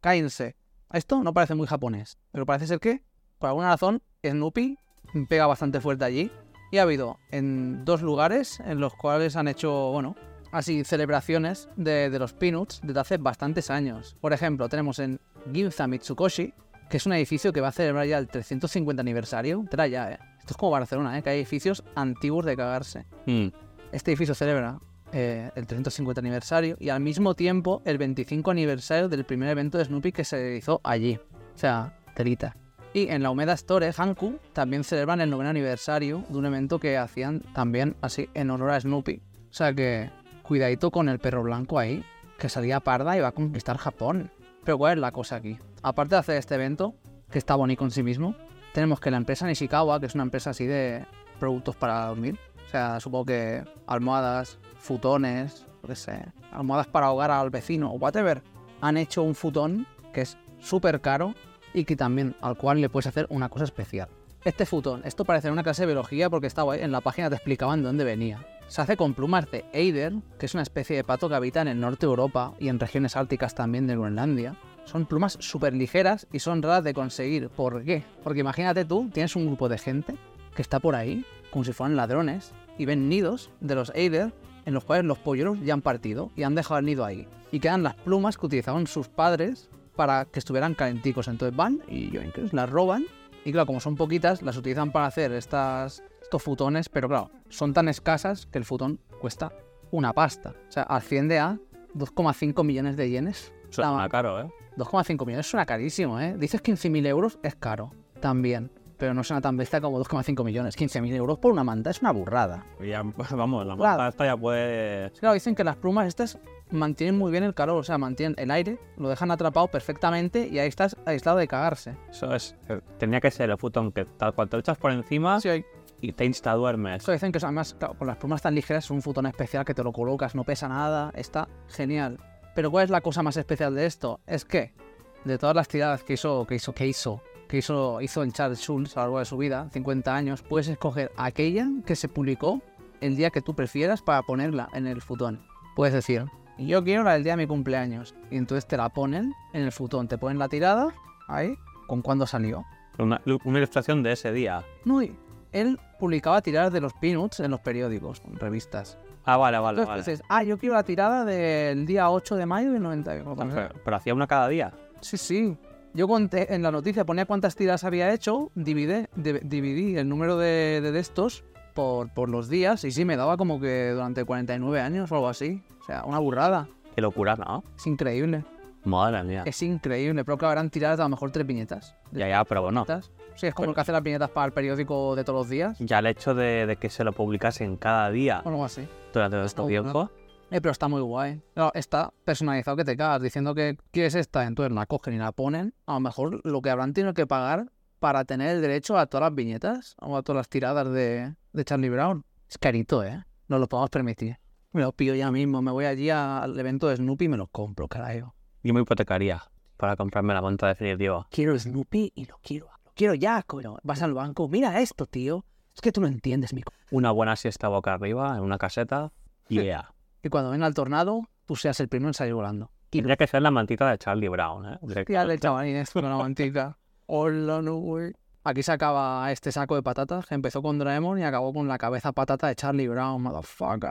Speaker 1: Cállense. Esto no parece muy japonés, pero parece ser que, por alguna razón, Snoopy pega bastante fuerte allí. Y ha habido en dos lugares en los cuales han hecho, bueno, así celebraciones de, de los Peanuts desde hace bastantes años. Por ejemplo, tenemos en Ginza Mitsukoshi, que es un edificio que va a celebrar ya el 350 aniversario. Trae ya, ¿eh? Esto es como Barcelona, ¿eh? Que hay edificios antiguos de cagarse.
Speaker 2: Mm.
Speaker 1: Este edificio celebra eh, el 350 aniversario y al mismo tiempo el 25 aniversario del primer evento de Snoopy que se realizó allí. O sea, telita. Y en la Humeda Store, Hanku, también celebran el noveno aniversario de un evento que hacían también así en honor a Snoopy. O sea que, cuidadito con el perro blanco ahí, que salía parda y va a conquistar Japón. Pero ¿cuál es la cosa aquí? Aparte de hacer este evento, que está bonito en sí mismo, tenemos que la empresa Nishikawa, que es una empresa así de productos para dormir, o sea, supongo que almohadas, futones, que sé, almohadas para ahogar al vecino, o whatever, han hecho un futón que es súper caro y que también al cual le puedes hacer una cosa especial. Este futón, esto parece una clase de biología porque estaba en la página te explicaban de dónde venía. Se hace con plumas de Eider, que es una especie de pato que habita en el norte de Europa y en regiones árticas también de Groenlandia. Son plumas súper ligeras y son raras de conseguir. ¿Por qué? Porque imagínate tú, tienes un grupo de gente que está por ahí, como si fueran ladrones, y ven nidos de los Eider en los cuales los polluelos ya han partido y han dejado el nido ahí. Y quedan las plumas que utilizaban sus padres para que estuvieran calenticos. Entonces van y yoinkers, las roban. Y claro, como son poquitas, las utilizan para hacer estas, estos futones, pero claro, son tan escasas que el futón cuesta una pasta. O sea, asciende a 2,5 millones de yenes.
Speaker 2: Suena caro, ¿eh?
Speaker 1: 2,5 millones suena carísimo, ¿eh? Dices 15.000 euros es caro, también. Pero no suena tan bestia como 2,5 millones. 15.000 euros por una manta es una burrada.
Speaker 2: Ya, vamos, la
Speaker 1: Claro.
Speaker 2: manta esta ya puede...
Speaker 1: Claro, dicen que las plumas estas mantienen muy bien el calor, o sea, mantienen el aire, lo dejan atrapado perfectamente y ahí estás aislado de cagarse.
Speaker 2: Eso es... eh, Tenía que ser el futón que tal cual te lo echas por encima
Speaker 1: Sí,
Speaker 2: y te insta duermes.
Speaker 1: Eso dicen que además, claro, con las plumas tan ligeras es un futón especial que te lo colocas, no pesa nada, está genial. Pero ¿cuál es la cosa más especial de esto? Es que de todas las tiradas que hizo, que hizo, que hizo, que hizo, hizo en Charles Schulz a lo largo de su vida, 50 años, puedes escoger aquella que se publicó el día que tú prefieras para ponerla en el futón. Puedes decir, yo quiero la del día de mi cumpleaños. Y entonces te la ponen en el futón, te ponen la tirada ahí con cuándo salió.
Speaker 2: Una, una ilustración de ese día.
Speaker 1: No, él publicaba tiradas de los Peanuts en los periódicos, en revistas.
Speaker 2: Ah, vale, vale,
Speaker 1: Entonces
Speaker 2: vale.
Speaker 1: dices, ah, yo quiero la tirada del día 8 de mayo del 90.
Speaker 2: Pero, pero hacía una cada día.
Speaker 1: Sí, sí. Yo conté, en la noticia ponía cuántas tiradas había hecho, dividí, di- dividí el número de, de, de estos por, por los días y sí, me daba como que durante 49 años o algo así. O sea, una burrada.
Speaker 2: Qué locura, ¿no?
Speaker 1: Es increíble.
Speaker 2: Madre mía.
Speaker 1: Es increíble. Pero claro, eran tiradas de a lo mejor tres viñetas.
Speaker 2: Ya, ya, pero bueno.
Speaker 1: ¿Viñetas? Sí, es como
Speaker 2: Pero-
Speaker 1: el que hace las viñetas para el periódico de todos los días.
Speaker 2: Ya el hecho de, de que se lo publicasen cada día
Speaker 1: O algo así.
Speaker 2: durante todo este
Speaker 1: bueno. Eh, pero está muy guay. Está personalizado que te cagas, diciendo que quieres esta, entonces la cogen y la ponen. A lo mejor lo que habrán tenido que pagar para tener el derecho a todas las viñetas o a todas las tiradas de, de Charlie Brown. Es carito, ¿eh? No lo podemos permitir. Me lo pillo ya mismo, me voy allí al evento de Snoopy y me lo compro, carajo.
Speaker 2: Yo me hipotecaría para comprarme la monta definitiva.
Speaker 1: Quiero Snoopy y lo quiero. Lo quiero ya, coño. Vas al banco, mira esto, tío. Es que tú no entiendes, mi... co-".
Speaker 2: Una buena siesta boca arriba en una caseta. Yeah.
Speaker 1: Y cuando venga el tornado, tú seas el primero en salir volando.
Speaker 2: Tendría que ser la mantita de Charlie Brown, ¿eh?
Speaker 1: Ya le chavalín esto con la mantica. Hola, no, güey. Aquí se acaba este saco de patatas que empezó con Doraemon y acabó con la cabeza patata de Charlie Brown, motherfucker.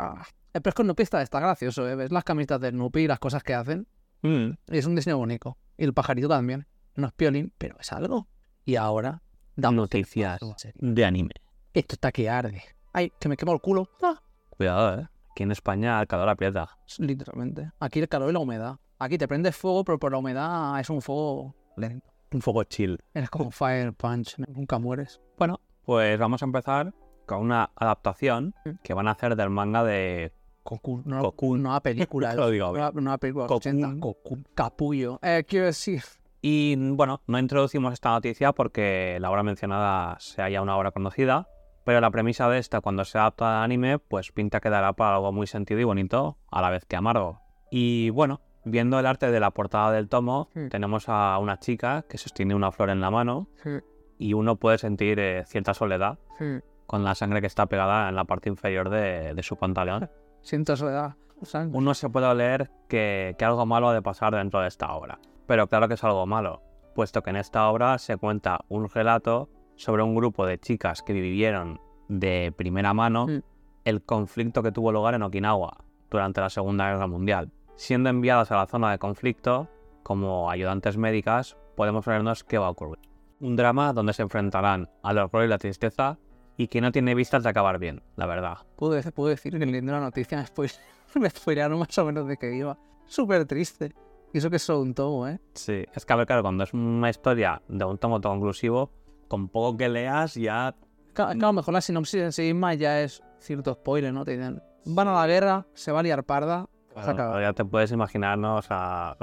Speaker 1: Es que Snoopy está, está gracioso, ¿eh? Ves las camisetas de Snoopy y las cosas que hacen.
Speaker 2: Mm.
Speaker 1: Y es un diseño bonito. Y el pajarito también. No es piolín, pero es algo. Y ahora, damos
Speaker 2: Noticias de anime.
Speaker 1: Esto está que arde. Ay, que me quemo el culo. Ah,
Speaker 2: Cuidado, ¿eh? Aquí en España el calor aprieta.
Speaker 1: Literalmente. Aquí el calor y la humedad. Aquí te prendes fuego, pero por la humedad es un fuego lento.
Speaker 2: Un fuego chill.
Speaker 1: Eres como Fire Punch, nunca mueres.
Speaker 2: Bueno, pues vamos a empezar con una adaptación que van a hacer del manga de
Speaker 1: Cocoon, no,
Speaker 2: Cocoon.
Speaker 1: una película.
Speaker 2: Lo digo
Speaker 1: una, una película
Speaker 2: Cocoon.
Speaker 1: 80. Cocoon. Capullo. Eh, quiero decir,
Speaker 2: Y bueno, no introducimos esta noticia porque la obra mencionada sea ya una obra conocida, pero la premisa de esta, cuando se adapta al anime, pues pinta que dará para algo muy sentido y bonito, a la vez que amargo. Y bueno, viendo el arte de la portada del tomo,
Speaker 1: Hmm.
Speaker 2: tenemos a una chica que sostiene una flor en la mano
Speaker 1: hmm,
Speaker 2: y uno puede sentir eh, cierta soledad
Speaker 1: hmm,
Speaker 2: con la sangre que está pegada en la parte inferior de, de su pantalón.
Speaker 1: siento soledad. sangre.
Speaker 2: Uno se puede oler que, que algo malo ha de pasar dentro de esta obra. Pero claro que es algo malo, puesto que en esta obra se cuenta un relato sobre un grupo de chicas que vivieron de primera mano
Speaker 1: Mm.
Speaker 2: el conflicto que tuvo lugar en Okinawa durante la Segunda Guerra Mundial. Siendo enviadas a la zona de conflicto como ayudantes médicas, podemos vernos qué va a ocurrir. Un drama donde se enfrentarán al horror y la tristeza y que no tiene vistas de acabar bien, la verdad.
Speaker 1: Puedo, dec- puedo decir que leyendo la noticia spoil- me spoilearon más o menos de que iba. Súper triste. Y eso que es solo un tomo, ¿eh?
Speaker 2: Sí, es que a ver, claro, cuando es una historia de un tomo conclusivo, con poco que leas ya...
Speaker 1: Claro, lo mejor la sinopsis en sí misma ya es cierto spoiler, ¿no? Te dicen, van a la guerra, se va a liar parda. acaba.
Speaker 2: ya te puedes imaginar, ¿no? O sea,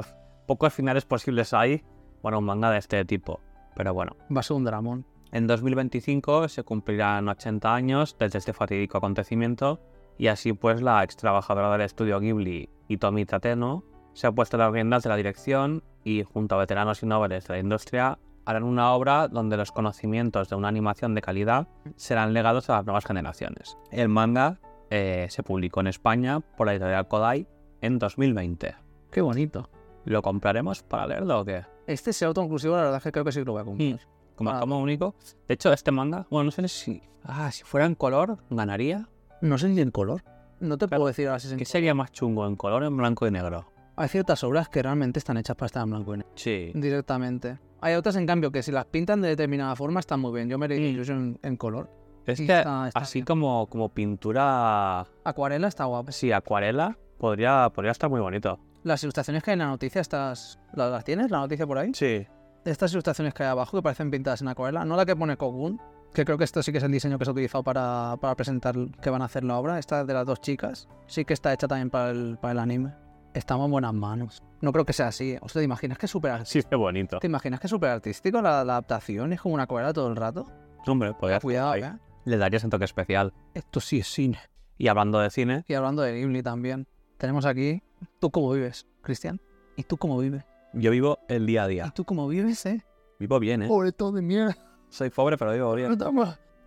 Speaker 2: pocos finales posibles hay para un manga de este tipo. Pero bueno,
Speaker 1: Va a ser un dramón.
Speaker 2: en 2025 se cumplirán 80 años desde este fatídico acontecimiento y así pues la ex trabajadora del estudio Ghibli, Itomi Tateno, se ha puesto las riendas de la dirección y junto a veteranos y nobles de la industria harán una obra donde los conocimientos de una animación de calidad serán legados a las nuevas generaciones. El manga eh, se publicó en España por la editorial Kodai en 2020.
Speaker 1: Qué bonito.
Speaker 2: ¿Lo compraremos para leerlo o qué?
Speaker 1: Este sea autoconclusivo, la verdad es que creo que sí que lo voy a cumplir.
Speaker 2: Como
Speaker 1: Ah.
Speaker 2: único. De hecho, este manga, bueno, no sé si... Ah, si fuera en color, ganaría.
Speaker 1: No sé ni en color. No te puedo decir ahora si es en
Speaker 2: ¿Qué sería más chungo, en color o en blanco y negro?
Speaker 1: Hay ciertas obras que realmente están hechas para estar en blanco y negro.
Speaker 2: Sí.
Speaker 1: Directamente. Hay otras, en cambio, que si las pintan de determinada forma están muy bien. Yo me
Speaker 2: Mm.
Speaker 1: incluso en, en color.
Speaker 2: Es que
Speaker 1: está- está
Speaker 2: así
Speaker 1: bien.
Speaker 2: como, como pintura,
Speaker 1: Acuarela está guapa.
Speaker 2: sí, acuarela, podría, podría estar muy bonito.
Speaker 1: Las ilustraciones que hay en la noticia, estas. ¿Las, las tienes? ¿La noticia por ahí?
Speaker 2: Sí.
Speaker 1: Estas ilustraciones que hay abajo que parecen pintadas en acuarela, no la que pone Kogun, que creo que esto sí que es el diseño que se ha utilizado para, para presentar que van a hacer la obra. Esta de las dos chicas, sí que está hecha también para el, para el anime. Estamos en buenas manos. No creo que sea así. ¿Usted te imaginas que es súper
Speaker 2: Sí, qué bonito.
Speaker 1: ¿Te imaginas que es súper artístico la, la adaptación? Es como una acuarela todo el rato.
Speaker 2: Hombre, podría
Speaker 1: Cuidado. ¿eh?
Speaker 2: Le darías un toque especial.
Speaker 1: Esto sí es cine.
Speaker 2: Y hablando de cine,
Speaker 1: Y hablando de Ghibli también, tenemos aquí ¿Tú cómo vives, Cristian? ¿Y tú cómo vives?
Speaker 2: yo vivo el día a
Speaker 1: ¿Y
Speaker 2: día.
Speaker 1: tú cómo vives, eh?
Speaker 2: Vivo bien, ¿eh?
Speaker 1: Pobre todo de mierda.
Speaker 2: Soy pobre, pero vivo bien.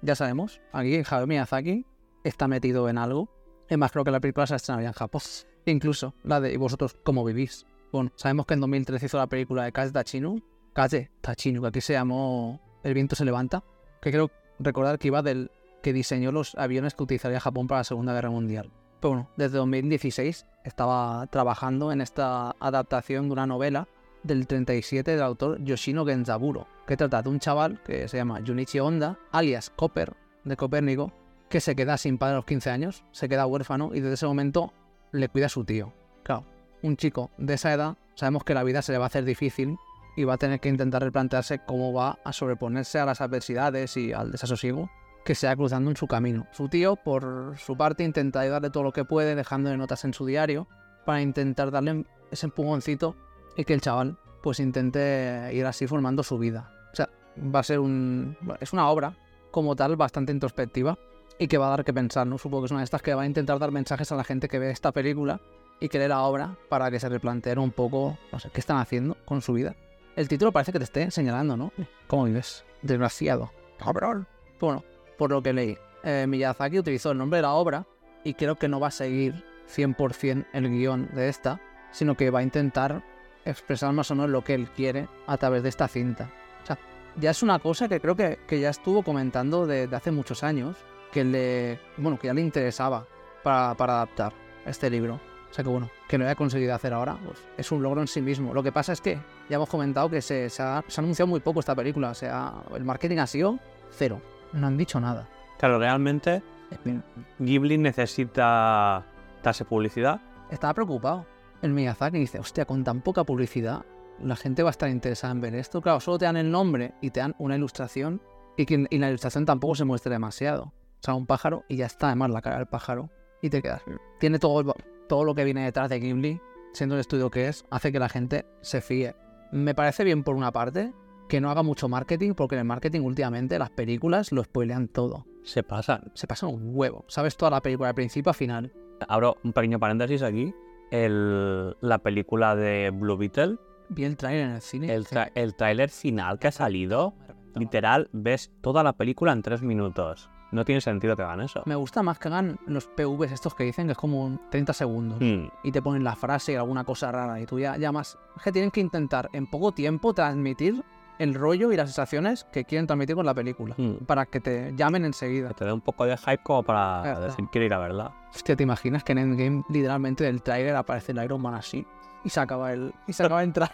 Speaker 1: Ya sabemos, aquí Hayao Miyazaki está metido en algo. Es más, creo que la película se estrenaría en Japón. Incluso la de ¿Y vosotros cómo vivís? Bueno, sabemos que en 2013 hizo la película de Kaze Tachinu. Kaze Tachinu, que aquí se llamó El viento se levanta. Que creo recordar que iba del que diseñó los aviones que utilizaría Japón para la Segunda Guerra Mundial. Pero bueno, desde 2016 estaba trabajando en esta adaptación de una novela del 37 del autor Yoshino Genzaburo, que trata de un chaval que se llama Junichi Honda, alias Copper, de Copérnico, que se queda sin padre a los 15 años, se queda huérfano y desde ese momento le cuida a su tío. Claro, un chico de esa edad, sabemos que la vida se le va a hacer difícil y va a tener que intentar replantearse cómo va a sobreponerse a las adversidades y al desasosiego que se va cruzando en su camino. Su tío, por su parte, intenta ayudarle todo lo que puede, dejándole notas en su diario, para intentar darle ese empujoncito y que el chaval pues intente ir así formando su vida. O sea, va a ser un... es una obra como tal bastante introspectiva y que va a dar que pensar, ¿no? Supongo que es una de estas que va a intentar dar mensajes a la gente que ve esta película y que lee la obra para que se replanteen un poco, no sé, qué están haciendo con su vida. El título parece que te esté señalando, ¿no? ¿Cómo vives? Desgraciado. Cabrón. Bueno, por lo que leí, eh, Miyazaki utilizó el nombre de la obra y creo que no va a seguir 100% el guion de esta, sino que va a intentar expresar más o menos lo que él quiere a través de esta cinta. O sea, ya es una cosa que creo que, que ya estuvo comentando de, de hace muchos años, que le, bueno, que ya le interesaba para, para adaptar este libro. O sea que bueno, que lo haya conseguido hacer ahora, pues es un logro en sí mismo. Lo que pasa es que ya hemos comentado que se, se ha, se ha anunciado muy poco esta película, o sea, el marketing ha sido cero. No han dicho nada.
Speaker 2: Claro, realmente Ghibli necesita darse publicidad.
Speaker 1: Estaba preocupado. El Miyazaki dice, hostia, con tan poca publicidad, la gente va a estar interesada en ver esto. Claro, solo te dan el nombre y te dan una ilustración y, que, y la ilustración tampoco se muestre demasiado. O sea, un pájaro y ya está, además, la cara del pájaro. Y te quedas. Tiene todo, todo lo que viene detrás de Ghibli, siendo el estudio que es, hace que la gente se fíe. Me parece bien por una parte que no haga mucho marketing, porque en el marketing últimamente las películas lo spoilean todo.
Speaker 2: Se pasan.
Speaker 1: Se pasan un huevo. Sabes toda la película de principio a final.
Speaker 2: Abro un pequeño paréntesis aquí. El- la película de Blue Beetle,
Speaker 1: Vi el trailer en el cine.
Speaker 2: el, tra- el tráiler final que ha salido, literal, ves toda la película en tres minutos. No tiene sentido que hagan eso.
Speaker 1: Me gusta más que hagan los PVs estos que dicen que es como un 30 segundos.
Speaker 2: Hmm,
Speaker 1: Y te ponen la frase y alguna cosa rara. Y tú ya llamas. Es que tienen que intentar en poco tiempo transmitir el rollo y las sensaciones que quieren transmitir con la película.
Speaker 2: hmm.
Speaker 1: Para que te llamen enseguida.
Speaker 2: Que te dé un poco de hype como para decir quiero ir a verla.
Speaker 1: Hostia, ¿te imaginas que en Endgame literalmente del tráiler aparece el Iron Man así? Y se acaba el. Y se acaba de entrar.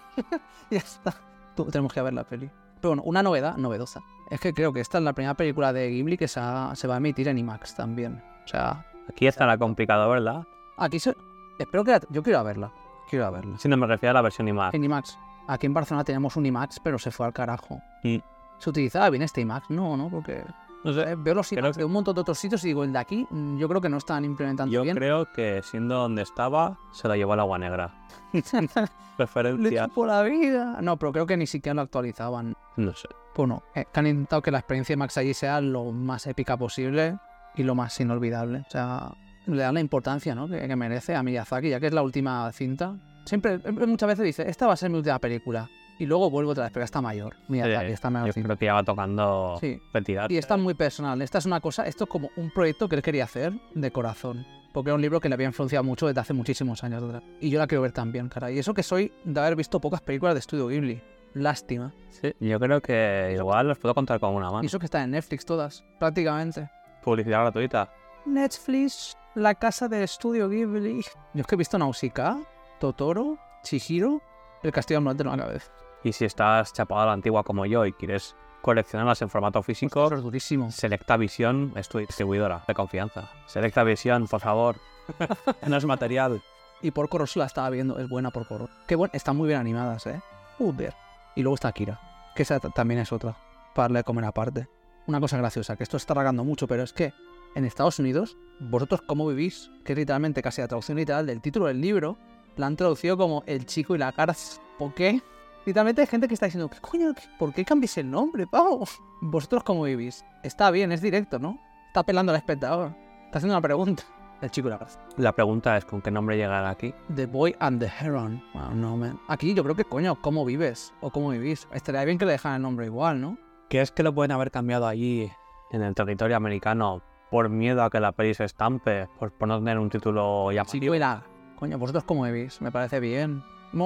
Speaker 1: y ya está. Tú, tenemos que ver la peli. Pero bueno, una novedad novedosa. Es que creo que esta es la primera película de Ghibli que se, ha- se va a emitir en IMAX también. O sea,
Speaker 2: Aquí estará complicado, ¿verdad?
Speaker 1: aquí se. Espero que la- Yo quiero verla. Quiero verla.
Speaker 2: Si no me refiero a la versión IMAX.
Speaker 1: En IMAX. Aquí en Barcelona teníamos un IMAX, pero se fue al carajo.
Speaker 2: Mm.
Speaker 1: ¿Se utilizaba bien este IMAX? No, no, porque
Speaker 2: No sé.
Speaker 1: eh, veo los
Speaker 2: que-
Speaker 1: de un montón de otros sitios y digo, el de aquí, mm, yo creo que no están implementando
Speaker 2: Yo
Speaker 1: bien.
Speaker 2: creo que siendo donde estaba, se lo llevó el agua negra.
Speaker 1: Le
Speaker 2: Referencia.
Speaker 1: chupo la vida. No, pero creo que ni siquiera lo actualizaban.
Speaker 2: No sé.
Speaker 1: Bueno, eh, que han intentado que la experiencia de Max allí sea lo más épica posible y lo más inolvidable. O sea, le dan la importancia ¿no? que, que merece a Miyazaki, ya que es la última cinta. Siempre, eh, muchas veces dice, esta va a ser mi última película. Y luego vuelvo otra vez, pero está mayor. Miyazaki
Speaker 2: Eh,
Speaker 1: está
Speaker 2: Yo
Speaker 1: mayor.
Speaker 2: creo que ya va tocando
Speaker 1: Sí.
Speaker 2: retirar.
Speaker 1: Y está muy personal. Esta es una cosa, esto es como un proyecto que él quería hacer de corazón. Porque era un libro que le había influenciado mucho desde hace muchísimos años atrás. Y yo la quiero ver también, cara. Y eso que soy de haber visto pocas películas de estudio Ghibli. Lástima.
Speaker 2: Sí, yo creo que igual los puedo contar con una mano.
Speaker 1: Y eso que está en Netflix todas, prácticamente.
Speaker 2: Publicidad gratuita.
Speaker 1: Netflix, la casa de estudio Ghibli. Yo es que he visto Nausicaa, Totoro, Chihiro, El Castillo Ambulante no la cabeza.
Speaker 2: Y si estás chapado a la antigua como yo y quieres coleccionarlas en formato físico,
Speaker 1: Eso es durísimo.
Speaker 2: Selecta Visión es tu distribuidora de confianza. Selecta Visión, por favor. no es material.
Speaker 1: Y Porco Rosso la estaba viendo, es buena Porco Rosso. Qué bueno, están muy bien animadas, ¿eh? Joder. Y luego está Akira, que esa también es otra, para darle de comer aparte. Una cosa graciosa, que esto está ragando mucho, pero es que en Estados Unidos, vosotros cómo vivís, que es literalmente casi la traducción literal del título del libro, la han traducido como El chico y la garza. ¿Por qué? Literalmente hay gente que está diciendo, ¿qué coño? ¿Qué- ¿Por qué cambies el nombre, pavo? ¿Vosotros cómo vivís? Está bien, es directo, ¿no? Está apelando al espectador. Está haciendo una pregunta. El chico y la garza.
Speaker 2: La pregunta es con qué nombre llegar aquí.
Speaker 1: The Boy and the Heron. Bueno, no, man. Aquí yo creo que, coño, ¿cómo vives? O cómo vivís. Estaría bien que le dejaran el nombre igual, ¿no?
Speaker 2: ¿Crees que lo pueden haber cambiado allí en el territorio americano por miedo a que la peli se estampe? Por, por no tener un título llamativo.
Speaker 1: Y la... Coño, ¿vosotros cómo vivís? Me parece bien.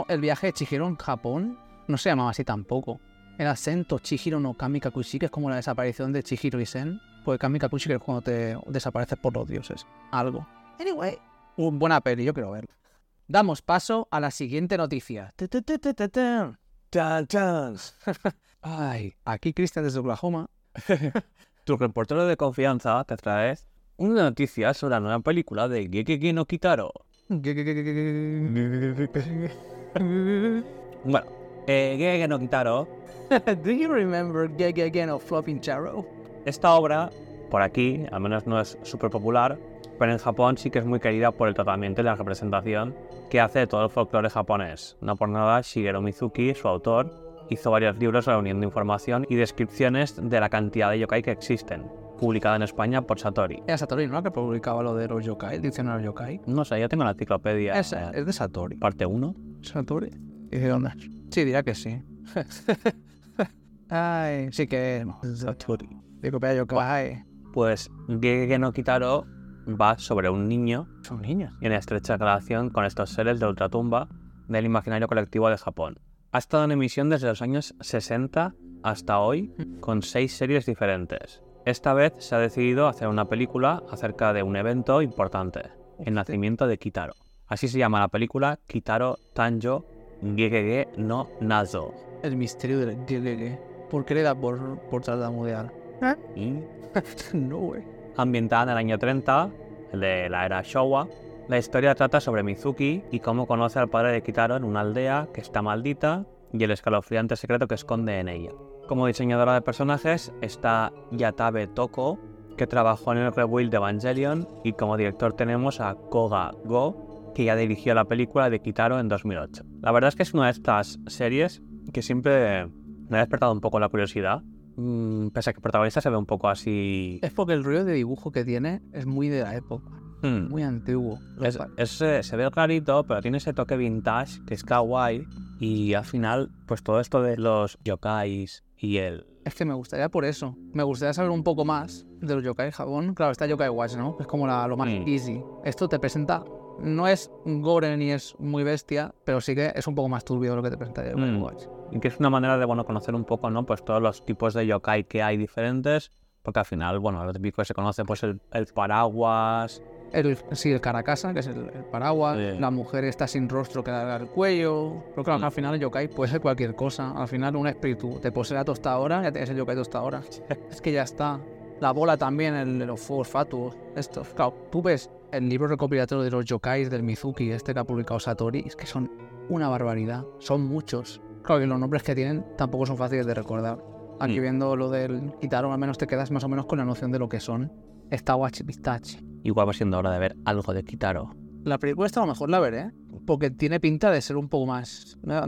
Speaker 1: El viaje de Chihiro en Japón no se llamaba así tampoco. El acento Chihiro no Kami Kakushi, que es como la desaparición de Chihiro y Sen. Pues Kami Kakushi que es cuando te desapareces por los dioses. Algo. Anyway. Un buena peli, yo quiero verla. Damos paso a la siguiente noticia. Ay, aquí Cristian desde Oklahoma.
Speaker 2: Tu reportero de confianza te trae una noticia sobre la nueva película de Gekeki no Kitaro. Bueno, eh, Gekeki no Kitaro,
Speaker 1: Do you remember Gege Again of Flopping Charrow?
Speaker 2: esta obra, por aquí, al menos no es súper popular, pero en Japón sí que es muy querida por el tratamiento y la representación que hace de todo el folclore japonés. No por nada, Shigeru Mizuki, su autor, hizo varios libros reuniendo información y descripciones de la cantidad de yokai que existen, publicada en España por Satori.
Speaker 1: Era Satori, ¿no? Que publicaba lo de los yokai, el diccionario yokai.
Speaker 2: No sé, yo tengo la enciclopedia.
Speaker 1: Esa, es de Satori.
Speaker 2: Parte 1.
Speaker 1: ¿Satori? ¿Y de dónde es? Sí, diría que sí. Ay, sí que es.
Speaker 2: Satori.
Speaker 1: Enciclopedia yokai.
Speaker 2: Pues Gege no Kitaro va sobre un niño
Speaker 1: Son niños.
Speaker 2: y en estrecha relación con estos seres de ultratumba del imaginario colectivo de Japón. Ha estado en emisión desde los años 60 hasta hoy con seis series diferentes. Esta vez se ha decidido hacer una película acerca de un evento importante, el nacimiento de Kitaro. Así se llama la película Kitaro Tanjo Gegege no Nazo.
Speaker 1: El misterio del Gege. ¿Por qué le da por, por tartamudear?
Speaker 2: Y
Speaker 1: no, güey.
Speaker 2: ambientada en el año 30, el de la era Showa, La historia trata sobre Mizuki y cómo conoce al padre de Kitaro en una aldea que está maldita y el escalofriante secreto que esconde en ella. Como diseñadora de personajes está Yatabe Toko, que trabajó en el rebuild de Evangelion, y como director tenemos a Koga Go, que ya dirigió la película de Kitaro en 2008. La verdad es que es una de estas series que siempre me ha despertado un poco la curiosidad, mm, pese a que el protagonista se ve un poco así...
Speaker 1: Es porque el rollo de dibujo que tiene es muy de la época,
Speaker 2: Hmm.
Speaker 1: muy antiguo.
Speaker 2: Es- es, eh, se ve rarito, pero tiene ese toque vintage que es kawaii. Y al final, pues todo esto de los yokais y el.
Speaker 1: Es que me gustaría por eso. Me gustaría saber un poco más de los yokai Japón. Claro, está Yokai Watch, ¿no? Es como la- lo más
Speaker 2: Mm.
Speaker 1: easy. Esto te presenta. No es gore ni es muy bestia, pero sí que es un poco más turbio lo que te presenta Yokai
Speaker 2: Mm. Y que es una manera de, bueno, conocer un poco, ¿no? Pues todos los tipos de yokai que hay diferentes. Porque al final, bueno, lo típico que se conoce, pues el, el paraguas.
Speaker 1: El, sí, el Karakasa, que es el, el paraguas.
Speaker 2: Sí.
Speaker 1: La mujer está sin rostro que da el cuello. Pero claro,
Speaker 2: Mm.
Speaker 1: al final el yokai puede ser cualquier cosa. Al final un espíritu te posee la tostadora, ya tienes el yokai tostadora. es que ya está. La bola también, el los fuegos fatuos. Esto, claro, tú ves el libro recopilatorio de los yokais del Mizuki, este que ha publicado Satori, es que son una barbaridad. Son muchos. Claro que los nombres que tienen tampoco son fáciles de recordar. Aquí
Speaker 2: Mm.
Speaker 1: viendo lo del Kitaro, al menos te quedas más o menos con la noción de lo que son. Está Wachi Pistache.
Speaker 2: Igual va siendo hora de ver algo de Kitaro.
Speaker 1: La película esta a lo mejor la veré, porque tiene pinta de ser un poco más eh,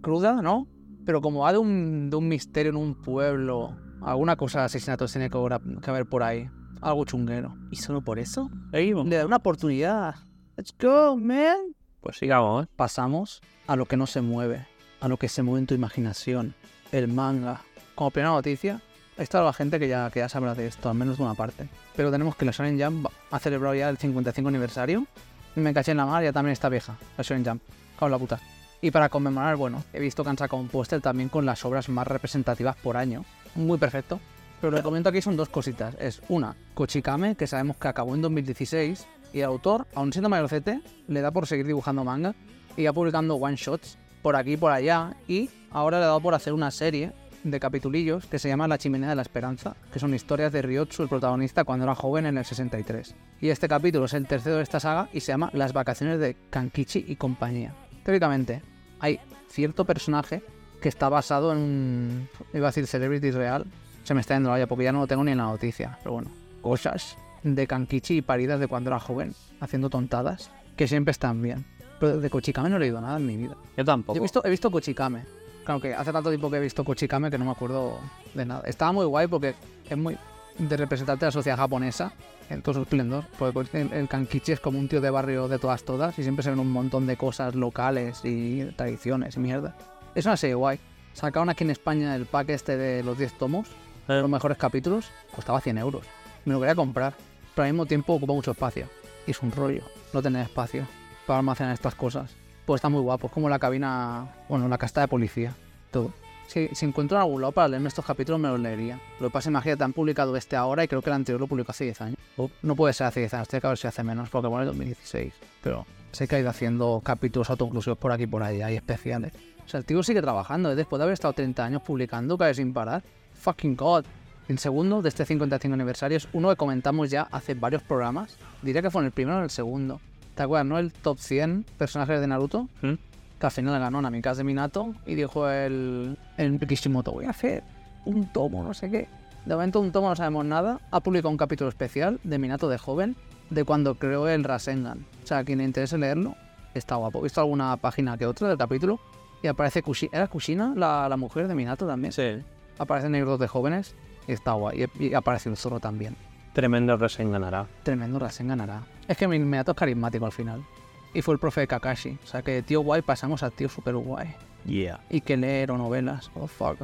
Speaker 1: cruda, ¿no? Pero como va de un, de un misterio en un pueblo, alguna cosa de asesinatos tiene que haber por ahí. Algo chunguero. Y solo por eso, le da una oportunidad. Let's go, man.
Speaker 2: Pues sigamos.
Speaker 1: Pasamos a lo que no se mueve, a lo que se mueve en tu imaginación, el manga. Como primera noticia, está la gente que ya, que ya sabrá de esto, al menos de una parte. Pero tenemos que la Shonen Jump ha celebrado ya el 55 aniversario. Me caché en la mar, ya también está vieja, la Shonen Jump. Cago en la puta. Y para conmemorar, bueno, he visto que han sacado un póster también con las obras más representativas por año. Muy perfecto. Pero lo que comento aquí son dos cositas. Es una, Kochikame, que sabemos que acabó en 2016, y el autor, aun siendo mayorcete, le da por seguir dibujando manga y publicando one shots por aquí y por allá. Y ahora le ha dado por hacer una serie de capitulillos que se llama La chimenea de la esperanza, que son historias de Ryotsu, el protagonista, cuando era joven en el 63. Y este capítulo es el tercero de esta saga y se llama Las vacaciones de Kankichi y compañía. Teóricamente, hay cierto personaje que está basado en iba a decir celebrity real, se me está yendo la olla porque ya no lo tengo ni en la noticia, pero bueno, cosas de Kankichi y paridas de cuando era joven, haciendo tontadas, que siempre están bien. Pero de Kochikame no he leído nada en mi vida.
Speaker 2: Yo tampoco.
Speaker 1: Yo he visto, he visto Kochikame. Claro que hace tanto tiempo que he visto Kochikame que no me acuerdo de nada. Estaba muy guay porque es muy de representante de la sociedad japonesa en todo su esplendor. Porque el, el Kankichi es como un tío de barrio de todas todas y siempre se ven un montón de cosas locales y tradiciones y mierda. Es una serie guay. Sacaron aquí en España el pack este de los 10 tomos,
Speaker 2: Eh,
Speaker 1: los mejores capítulos, costaba 100 euros. Me lo quería comprar, pero al mismo tiempo ocupa mucho espacio. Y es un rollo no tener espacio para almacenar estas cosas. Pues está muy guapo, es como la cabina, bueno, la casta de policía, todo. Si, si encuentro en algún lado para leerme estos capítulos, me los leería. Lo que pasa, imagínate, han publicado este ahora y creo que el anterior lo publicó hace 10 años.
Speaker 2: Oh.
Speaker 1: No puede ser hace 10 años, tiene que haber sido hace menos, porque bueno, es 2016. Pero sé que ha ido haciendo capítulos autoinclusivos por aquí y por allá y especiales. O sea, el tío sigue trabajando, ¿eh? después de haber estado 30 años publicando, cae sin parar. Fucking God. El segundo de este 55 aniversario es uno que comentamos ya hace varios programas. Diría que fue en el primero o en el segundo. ¿Te acuerdas, no? El top 100 personajes de Naruto.
Speaker 2: ¿Mm?
Speaker 1: Que al final ganó Namikaze Minato y dijo el, el Kishimoto, voy a hacer un tomo, no sé qué. De momento un tomo no sabemos nada. Ha publicado un capítulo especial de Minato de joven, de cuando creó el Rasengan. O sea, a quien le interese leerlo, está guapo. He visto alguna página que otra del capítulo y aparece Kushina. ¿Era Kushina la, la mujer de Minato también?
Speaker 2: Sí.
Speaker 1: Aparecen negros de jóvenes y está guay. Y, y aparece el zorro también.
Speaker 2: Tremendo Resen ganará.
Speaker 1: Tremendo Rasengan hará. Es que mi Minato es carismático al final. Y fue el profe de Kakashi. O sea que de tío guay pasamos a tío super guay.
Speaker 2: Yeah.
Speaker 1: Y que leer o novelas. Oh, fuck.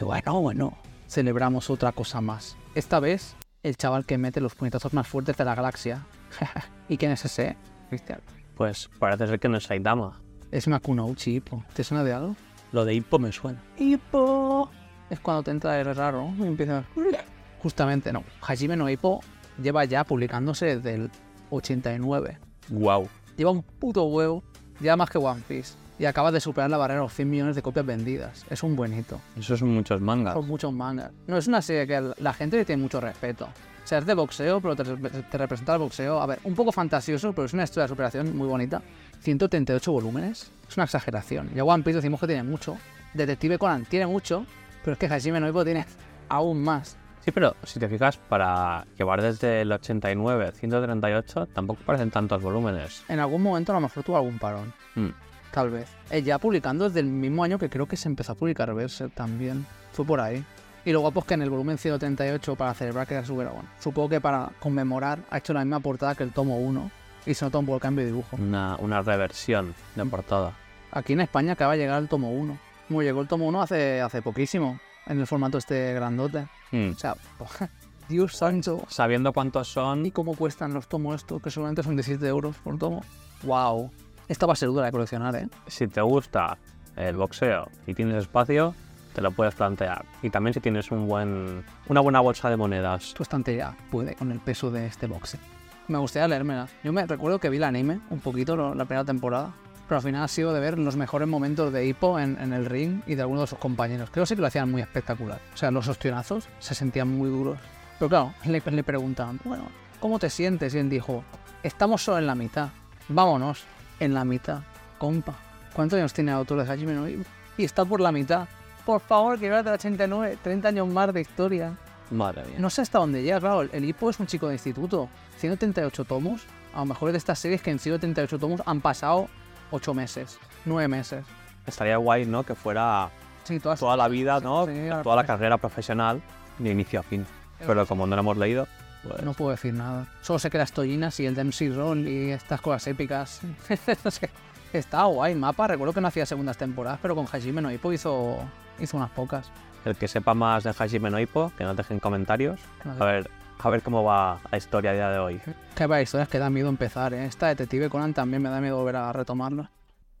Speaker 1: Y bueno, bueno. Celebramos otra cosa más. Esta vez, el chaval que mete los puñetazos más fuertes de la galaxia. ¿Y quién es ese? Cristian.
Speaker 2: Pues parece ser que no es Saitama.
Speaker 1: Es Makunouchi, Hippo. ¿Te suena de algo?
Speaker 2: Lo de Hippo me suena.
Speaker 1: Hippo. Es cuando te entra el raro y empieza. Justamente, no. Hajime no Hippo lleva ya publicándose desde el 89.
Speaker 2: Wow.
Speaker 1: Lleva un puto huevo. Lleva más que One Piece. Y acaba de superar la barrera de los 100 millones de copias vendidas. Es un buen hito.
Speaker 2: Eso son muchos mangas.
Speaker 1: Son muchos mangas. No, es una serie que la gente le tiene mucho respeto. O sea, es de boxeo, pero te, te representa el boxeo. A ver, un poco fantasioso, pero es una historia de superación muy bonita. 138 volúmenes. Es una exageración. Ya One Piece decimos que tiene mucho. Detective Conan tiene mucho, pero es que Hajime no Ippo tiene aún más.
Speaker 2: Sí, pero si te fijas, para llevar desde el 89 al 138, tampoco parecen tantos volúmenes.
Speaker 1: En algún momento a lo mejor tuvo algún parón.
Speaker 2: Mm.
Speaker 1: Tal vez. Eh, ya publicando desde el mismo año que creo que se empezó a publicar Berserk también. Fue por ahí. Y luego pues que en el volumen 138 para celebrar que era su supongo que para conmemorar ha hecho la misma portada que el tomo 1 y se nota un poco el cambio de dibujo.
Speaker 2: Una, una reversión de
Speaker 1: Mm.
Speaker 2: portada.
Speaker 1: Aquí en España acaba de llegar el tomo 1. Como llegó el tomo 1 hace, hace poquísimo, en el formato este grandote.
Speaker 2: Mm.
Speaker 1: O sea, Dios santo.
Speaker 2: Sabiendo cuántos son,
Speaker 1: ¿Y cómo cuestan los tomos estos? Que solamente son 17 euros por tomo. Wow. Esta va a ser dura de coleccionar, ¿eh?
Speaker 2: si te gusta el boxeo y tienes espacio, te lo puedes plantear. Y también si tienes un buen, una buena bolsa de monedas.
Speaker 1: Tu estantería puede con el peso de este boxe. Me gustaría leérmela. Yo me recuerdo que vi el anime un poquito lo- la primera temporada. Pero al final ha sido de ver los mejores momentos de Hippo en, en el ring y de algunos de sus compañeros. Creo sí que lo hacían muy espectacular. O sea, los ostionazos se sentían muy duros. Pero claro, le, le preguntaban, bueno, ¿cómo te sientes? Y él dijo, estamos solo en la mitad. Vámonos, en la mitad. Compa, ¿cuántos años tiene el autor de Hajime no? Y está por la mitad. Por favor, que de 89, 30 años más de historia.
Speaker 2: Madre mía.
Speaker 1: No sé hasta dónde llega, claro. El, el Hippo es un chico de instituto. 138 tomos. A lo mejor es de estas series que en 138 tomos han pasado 8 meses, 9 meses.
Speaker 2: Estaría guay, ¿no? Que fuera
Speaker 1: Sí, todas.
Speaker 2: toda la vida, ¿no?
Speaker 1: Sí,
Speaker 2: toda la carrera profesional de inicio a fin. Pero como no lo hemos leído, pues...
Speaker 1: No puedo decir nada. Solo sé que las Tollinas y el Dempsey Roll y estas cosas épicas. Está guay. Mapa, recuerdo que no hacía segundas temporadas, pero con Hajime no Hippo hizo, hizo unas pocas.
Speaker 2: El que sepa más de Hajime no Ippo, que nos dejen comentarios. A ver, a ver cómo va la historia a día de hoy.
Speaker 1: Que hay historias que da miedo empezar, ¿eh? Esta Detective Conan también me da miedo volver a retomarla.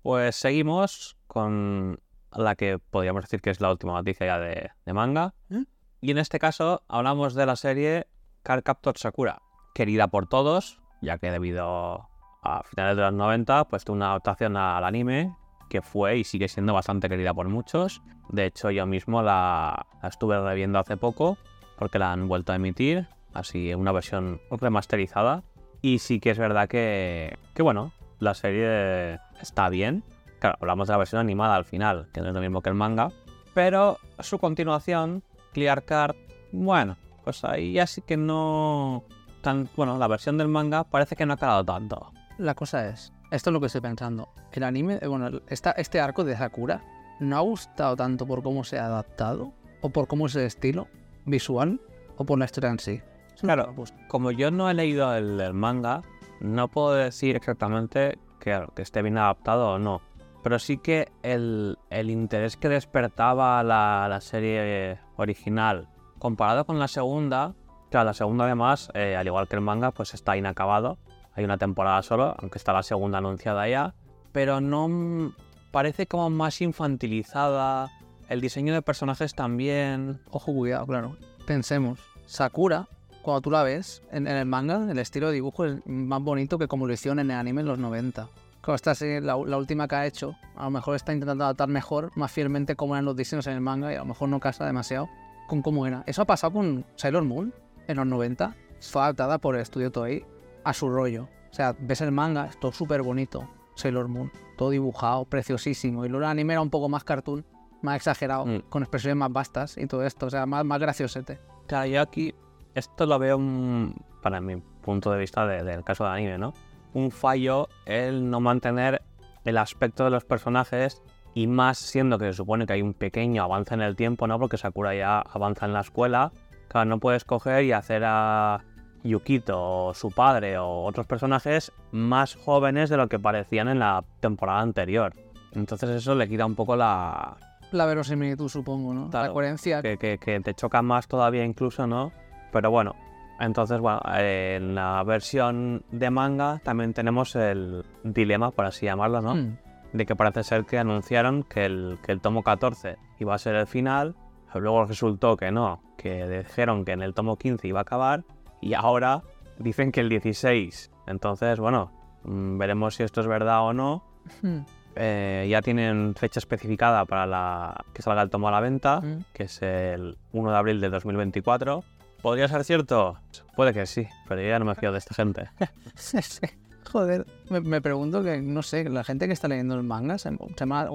Speaker 2: Pues seguimos con la que podríamos decir que es la última noticia ya de, de manga.
Speaker 1: ¿Eh?
Speaker 2: Y en este caso hablamos de la serie Card Captor Sakura, querida por todos, ya que debido a finales de los 90, pues tuvo una adaptación al anime que fue y sigue siendo bastante querida por muchos. De hecho, yo mismo la, la estuve reviendo hace poco porque la han vuelto a emitir, así una versión remasterizada. Y sí que es verdad que, que bueno, la serie está bien. Claro, hablamos de la versión animada al final, que no es lo mismo que el manga. Pero su continuación, Clear Card, bueno, pues ahí ya sí que no... Tan, bueno, la versión del manga parece que no ha calado tanto.
Speaker 1: La cosa es, esto es lo que estoy pensando. El anime, eh, bueno, esta- este arco de Sakura no ha gustado tanto por cómo se ha adaptado, o por cómo es el estilo visual, o por la historia en sí.
Speaker 2: Claro.
Speaker 1: gusta.
Speaker 2: Como yo no he leído el, el manga, no puedo decir exactamente que, que esté bien adaptado o no. Pero sí que el, el interés que despertaba la, la serie original comparado con la segunda, claro, la segunda además, eh, al igual que el manga, pues está inacabado. Hay una temporada solo, aunque está la segunda anunciada ya. Pero no parece como más infantilizada. El diseño de personajes también.
Speaker 1: Ojo, cuidado, claro. Pensemos, Sakura, cuando tú la ves en, en el manga, el estilo de dibujo es más bonito que como lo hicieron en el anime en los 90. Como esta serie, la, la última que ha hecho, a lo mejor está intentando adaptar mejor, más fielmente cómo eran los diseños en el manga y a lo mejor no casa demasiado con cómo era. Eso ha pasado con Sailor Moon en los 90. Fue adaptada por el estudio Toei a su rollo. O sea, ves el manga, es todo súper bonito. Sailor Moon, todo dibujado, preciosísimo. Y luego el anime era un poco más cartoon, más exagerado,
Speaker 2: Mm.
Speaker 1: con expresiones más vastas y todo esto. O sea, más, más graciosete.
Speaker 2: Claro, yo aquí esto lo veo un- para mi punto de vista de- del caso de anime, ¿no? Un fallo el no mantener el aspecto de los personajes y más siendo que se supone que hay un pequeño avance en el tiempo, ¿no? Porque Sakura ya avanza en la escuela. Claro, no puedes coger y hacer a Yukito o su padre o otros personajes más jóvenes de lo que parecían en la temporada anterior. Entonces eso le quita un poco la,
Speaker 1: La verosimilitud, supongo, ¿no? La coherencia.
Speaker 2: que, que- que te choca más todavía incluso, ¿no? Pero bueno, entonces, bueno, en la versión de manga también tenemos el dilema, por así llamarlo, ¿no?
Speaker 1: Mm.
Speaker 2: De que parece ser que anunciaron que el, que el tomo 14 iba a ser el final, luego resultó que no, que dijeron que en el tomo 15 iba a acabar, y ahora dicen que el 16. Entonces, bueno, mm, veremos si esto es verdad o no.
Speaker 1: Mm.
Speaker 2: Eh, ya tienen fecha especificada para la, que salga el tomo a la venta
Speaker 1: Mm.
Speaker 2: que es el 1 de abril de 2024. ¿Podría ser cierto? Puede que sí, pero yo ya no me fío de esta gente.
Speaker 1: Joder, me, me pregunto que, no sé, la gente que está leyendo el manga, sem- semana,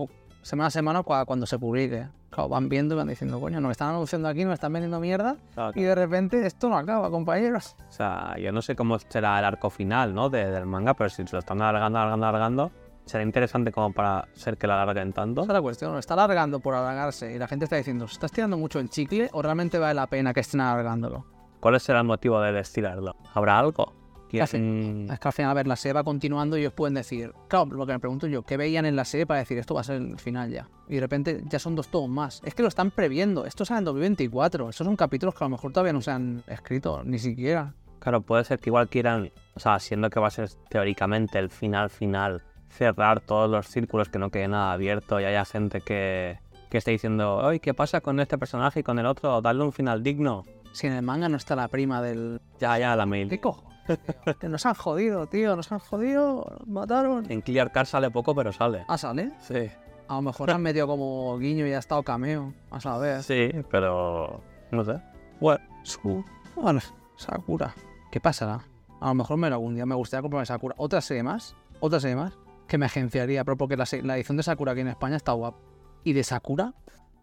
Speaker 1: a semana cua- cuando se publique, claro, van viendo y van diciendo, coño, nos están anunciando aquí, nos están vendiendo mierda, y de repente esto no acaba, compañeros.
Speaker 2: O sea, yo no sé cómo será el arco final, ¿no? de- del manga, pero si se lo están alargando, alargando, alargando, será interesante como para ser que lo alarguen tanto.
Speaker 1: Esa es la cuestión, está alargando por alargarse y la gente está diciendo, ¿se está estirando mucho el chicle o realmente vale la pena que estén alargándolo?
Speaker 2: ¿Cuál será el motivo de estirarlo? ¿Habrá algo?
Speaker 1: Es que al final, a ver, la serie va continuando y ellos pueden decir, claro, lo que me pregunto yo, ¿qué veían en la serie para decir esto va a ser el final ya? Y de repente ya son dos tomos más. Es que lo están previendo, esto sale en 2024, estos son capítulos que a lo mejor todavía no se han escrito, ni siquiera.
Speaker 2: Claro, puede ser que igual quieran, o sea, siendo que va a ser teóricamente el final final, cerrar todos los círculos, que no quede nada abierto y haya gente que, que esté diciendo, oye, ¿qué pasa con este personaje y con el otro? Darle un final digno.
Speaker 1: Si en el manga no está la prima del...
Speaker 2: Ya, ya, la mail.
Speaker 1: ¿Qué cojo? que nos han jodido, tío, nos han jodido, nos mataron.
Speaker 2: En Clear Card sale poco, pero sale.
Speaker 1: Ah, sale.
Speaker 2: Sí.
Speaker 1: A lo mejor han metido como guiño y ha estado cameo, a saber.
Speaker 2: Sí, pero no sé. Bueno,
Speaker 1: Su... Bueno, Sakura. ¿Qué pasará? A lo mejor me lo algún día me gustaría comprarme Sakura. Otra serie más, otra serie más, que me agenciaría, pero porque la, edición de Sakura aquí en España está guapa. Y de Sakura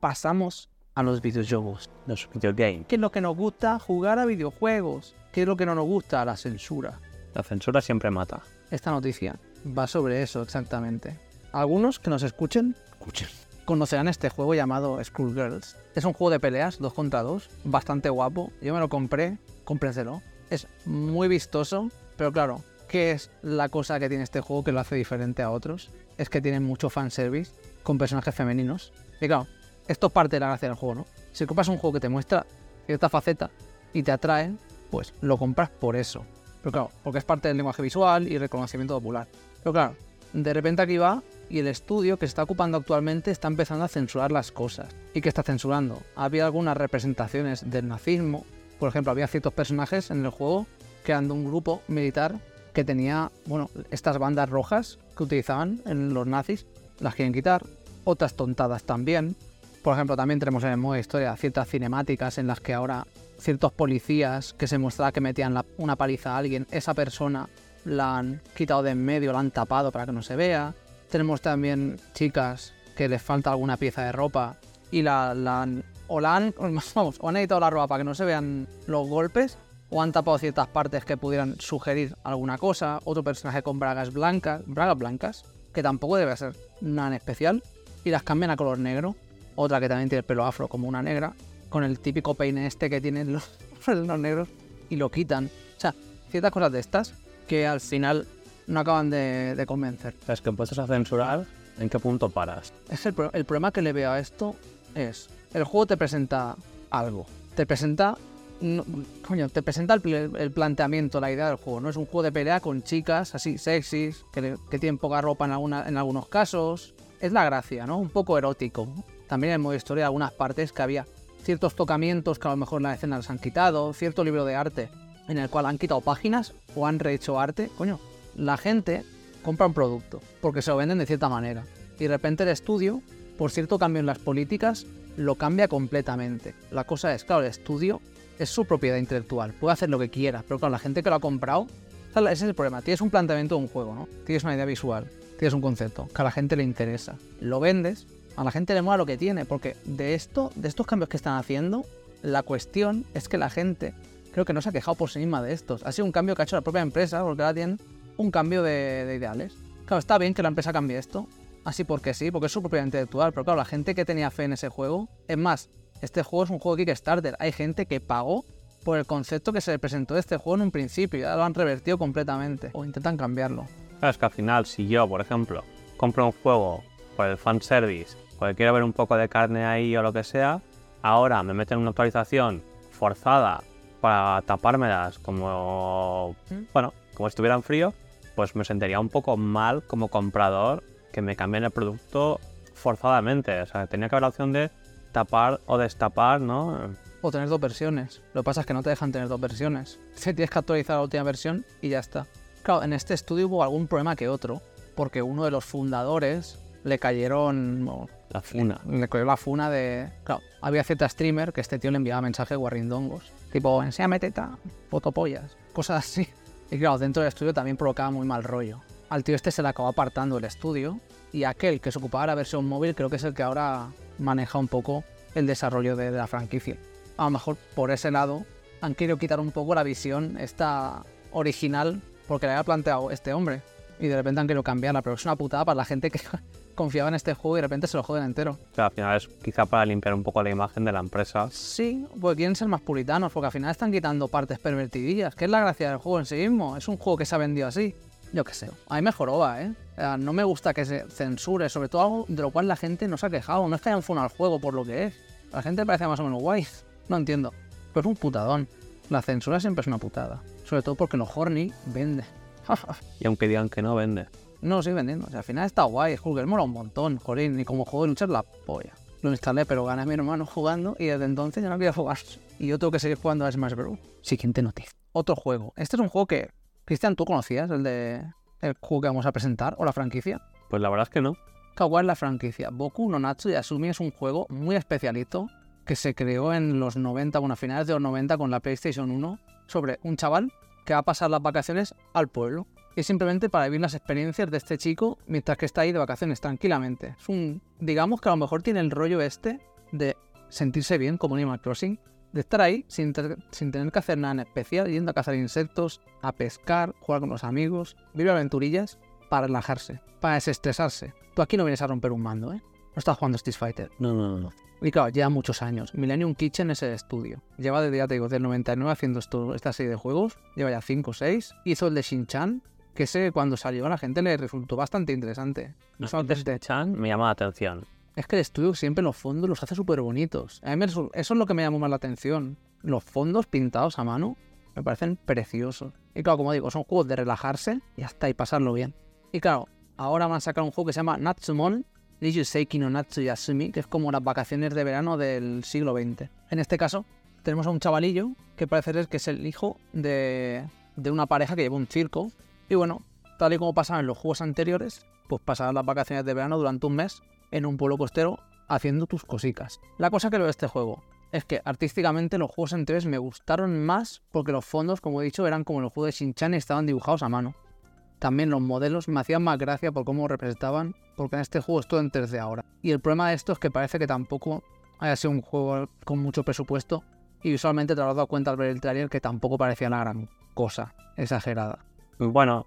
Speaker 1: pasamos a los videojuegos.
Speaker 2: los videogames.
Speaker 1: ¿Qué es lo que nos gusta? Jugar a videojuegos. ¿Qué es lo que no nos gusta? La censura.
Speaker 2: La censura siempre mata.
Speaker 1: Esta noticia va sobre eso exactamente. Algunos que nos escuchen, escuchen. Conocerán este juego llamado Schoolgirls. Es un juego de peleas, 2 contra 2, bastante guapo. Yo me lo compré, cómprenselo. Es muy vistoso, pero claro, ¿qué es la cosa que tiene este juego que lo hace diferente a otros? Es que tiene mucho fanservice con personajes femeninos. Y claro, esto es parte de la gracia del juego, ¿no? Si compras un juego que te muestra cierta faceta y te atrae, pues lo compras por eso. Pero claro, porque es parte del lenguaje visual y reconocimiento popular. Pero claro, de repente aquí va y el estudio que se está ocupando actualmente está empezando a censurar las cosas. ¿Y qué está censurando? Había algunas representaciones del nazismo. Por ejemplo, había ciertos personajes en el juego que eran de un grupo militar que tenía, bueno, estas bandas rojas que utilizaban en los nazis. Las quieren quitar. Otras tontadas también. Por ejemplo, también tenemos en el modo historia ciertas cinemáticas en las que ahora ciertos policías que se mostraba que metían una paliza a alguien, esa persona la han quitado de en medio, la han tapado para que no se vea. Tenemos también chicas que les falta alguna pieza de ropa y la, la han, o la han, vamos, o han editado la ropa para que no se vean los golpes o han tapado ciertas partes que pudieran sugerir alguna cosa. Otro personaje con bragas blancas, bragas blancas, que tampoco debe ser nada en especial y las cambian a color negro. Otra que también tiene el pelo afro como una negra, con el típico peine este que tienen los, los negros y lo quitan. O sea, ciertas cosas de estas que al final no acaban de, de convencer.
Speaker 2: Es que empiezas a censurar, ¿en qué punto paras?
Speaker 1: Es el, pro- el problema que le veo a esto es, el juego te presenta algo, te presenta, no- coño, te presenta el, el planteamiento, la idea del juego, ¿no? Es un juego de pelea con chicas así sexys, que, que tienen poca ropa en, algunos casos. Es la gracia, ¿no? Un poco erótico. También en el modo historia algunas partes que había ciertos tocamientos que a lo mejor en la escena los han quitado, cierto libro de arte en el cual han quitado páginas o han rehecho arte. Coño, la gente compra un producto porque se lo venden de cierta manera. Y de repente el estudio, por cierto cambio en las políticas, lo cambia completamente. La cosa es, claro, el estudio es su propiedad intelectual, puede hacer lo que quiera, pero claro, la gente que lo ha comprado, ese es el problema. Tienes un planteamiento de un juego, ¿no? Tienes una idea visual, tienes un concepto que a la gente le interesa. Lo vendes, a la gente le mola lo que tiene, porque de esto, de estos cambios que están haciendo, la cuestión es que la gente creo que no se ha quejado por sí misma de estos. Ha sido un cambio que ha hecho la propia empresa, porque ahora tienen un cambio de, de ideales. Claro, está bien que la empresa cambie esto, así porque sí, porque es su propiedad intelectual, pero claro, la gente que tenía fe en ese juego, es más, este juego es un juego de Kickstarter, hay gente que pagó por el concepto que se le presentó de este juego en un principio, y ya lo han revertido completamente, o intentan cambiarlo.
Speaker 2: Claro, es que al final, si yo, por ejemplo, compro un juego por el fanservice, porque quiero ver un poco de carne ahí o lo que sea, ahora me meten una actualización forzada para tapármelas como,
Speaker 1: ¿Mm?
Speaker 2: bueno, como si estuviera en frío, pues me sentiría un poco mal como comprador que me cambien el producto forzadamente. O sea, tenía que haber la opción de tapar o destapar, ¿no?
Speaker 1: O tener dos versiones. Lo que pasa es que no te dejan tener dos versiones. Te tienes que actualizar la última versión y ya está. Claro, en este estudio hubo algún problema que otro, porque uno de los fundadores le cayeron, bueno,
Speaker 2: La funa.
Speaker 1: Le cogió la funa de. Claro, había cierta streamer que este tío le enviaba mensajes guarrindongos. Tipo, enséñame teta, fotopollas, cosas así. Y claro, dentro del estudio también provocaba muy mal rollo. Al tío este se le acabó apartando el estudio. Y aquel que se ocupaba de la versión móvil creo que es el que ahora maneja un poco el desarrollo de, de la franquicia. A lo mejor por ese lado han querido quitar un poco la visión esta original porque la había planteado este hombre. Y de repente han querido cambiarla, pero es una putada para la gente que confiaba en este juego y de repente se lo joden entero.
Speaker 2: Que al final es quizá para limpiar un poco la imagen de la empresa.
Speaker 1: Sí, porque quieren ser más puritanos, porque al final están quitando partes pervertidillas, que es la gracia del juego en sí mismo. Es un juego que se ha vendido así. Yo qué sé, a mí me joroba, ¿eh? No me gusta que se censure, sobre todo algo de lo cual la gente no se ha quejado. No es que hayan funado al juego por lo que es. La gente parece más o menos guay. No entiendo. Pero es un putadón. La censura siempre es una putada. Sobre todo porque lo horny vende.
Speaker 2: Y aunque digan que no, vende.
Speaker 1: No, sigue vendiendo. O sea, al final está guay. Es que mola un montón, jolín. Y como juego de lucha es la polla. Lo instalé, pero gané a mi hermano jugando y desde entonces ya no quería jugar. Y yo tengo que seguir jugando a Smash Bros. Siguiente noticia. Otro juego. Este es un juego que, Cristian, tú conocías, el de el juego que vamos a presentar o la franquicia.
Speaker 2: Pues la verdad es que no.
Speaker 1: ¿Cuál es la franquicia? Boku no Natsu Yasumi es un juego muy especialito que se creó en los 90, bueno, a finales de los 90 con la PlayStation 1, sobre un chaval que va a pasar las vacaciones al pueblo. Y es simplemente para vivir las experiencias de este chico mientras que está ahí de vacaciones tranquilamente. Es un, digamos que a lo mejor tiene el rollo este de sentirse bien como Animal Crossing, de estar ahí sin, sin tener que hacer nada en especial, yendo a cazar insectos, a pescar, jugar con los amigos, vivir aventurillas para relajarse, para desestresarse. Tú aquí no vienes a romper un mando, ¿eh? No estás jugando Street Fighter.
Speaker 2: No, no, no.
Speaker 1: Y claro, lleva muchos años. Millennium Kitchen es el estudio. Lleva desde, ya te digo, del 99 haciendo esto, esta serie de juegos. Lleva ya 5 o 6. Hizo el de Shin-Chan, que ese cuando salió a la gente le resultó bastante interesante.
Speaker 2: No de Chan me llama la atención.
Speaker 1: Es que el estudio siempre los fondos los hace súper bonitos. A mí eso es lo que me llamó más la atención. Los fondos pintados a mano me parecen preciosos. Y claro, como digo, son juegos de relajarse y hasta y pasarlo bien. Y claro, ahora van a sacar un juego que se llama Natsumon Seiki no Natsu Yasumi, que es como las vacaciones de verano del siglo XX. En este caso, tenemos a un chavalillo que parece ser que es el hijo de, de una pareja que lleva un circo. Y bueno, tal y como pasaba en los juegos anteriores, pues pasarán las vacaciones de verano durante un mes en un pueblo costero haciendo tus cositas. La cosa que veo de este juego es que artísticamente los juegos anteriores me gustaron más porque los fondos, como he dicho, eran como los juegos de Shin-Chan y estaban dibujados a mano. También los modelos me hacían más gracia por cómo representaban, porque en este juego es todo en 3D ahora. Y el problema de esto es que parece que tampoco haya sido un juego con mucho presupuesto y visualmente te has dado cuenta al ver el trailer que tampoco parecía la gran cosa exagerada.
Speaker 2: Bueno,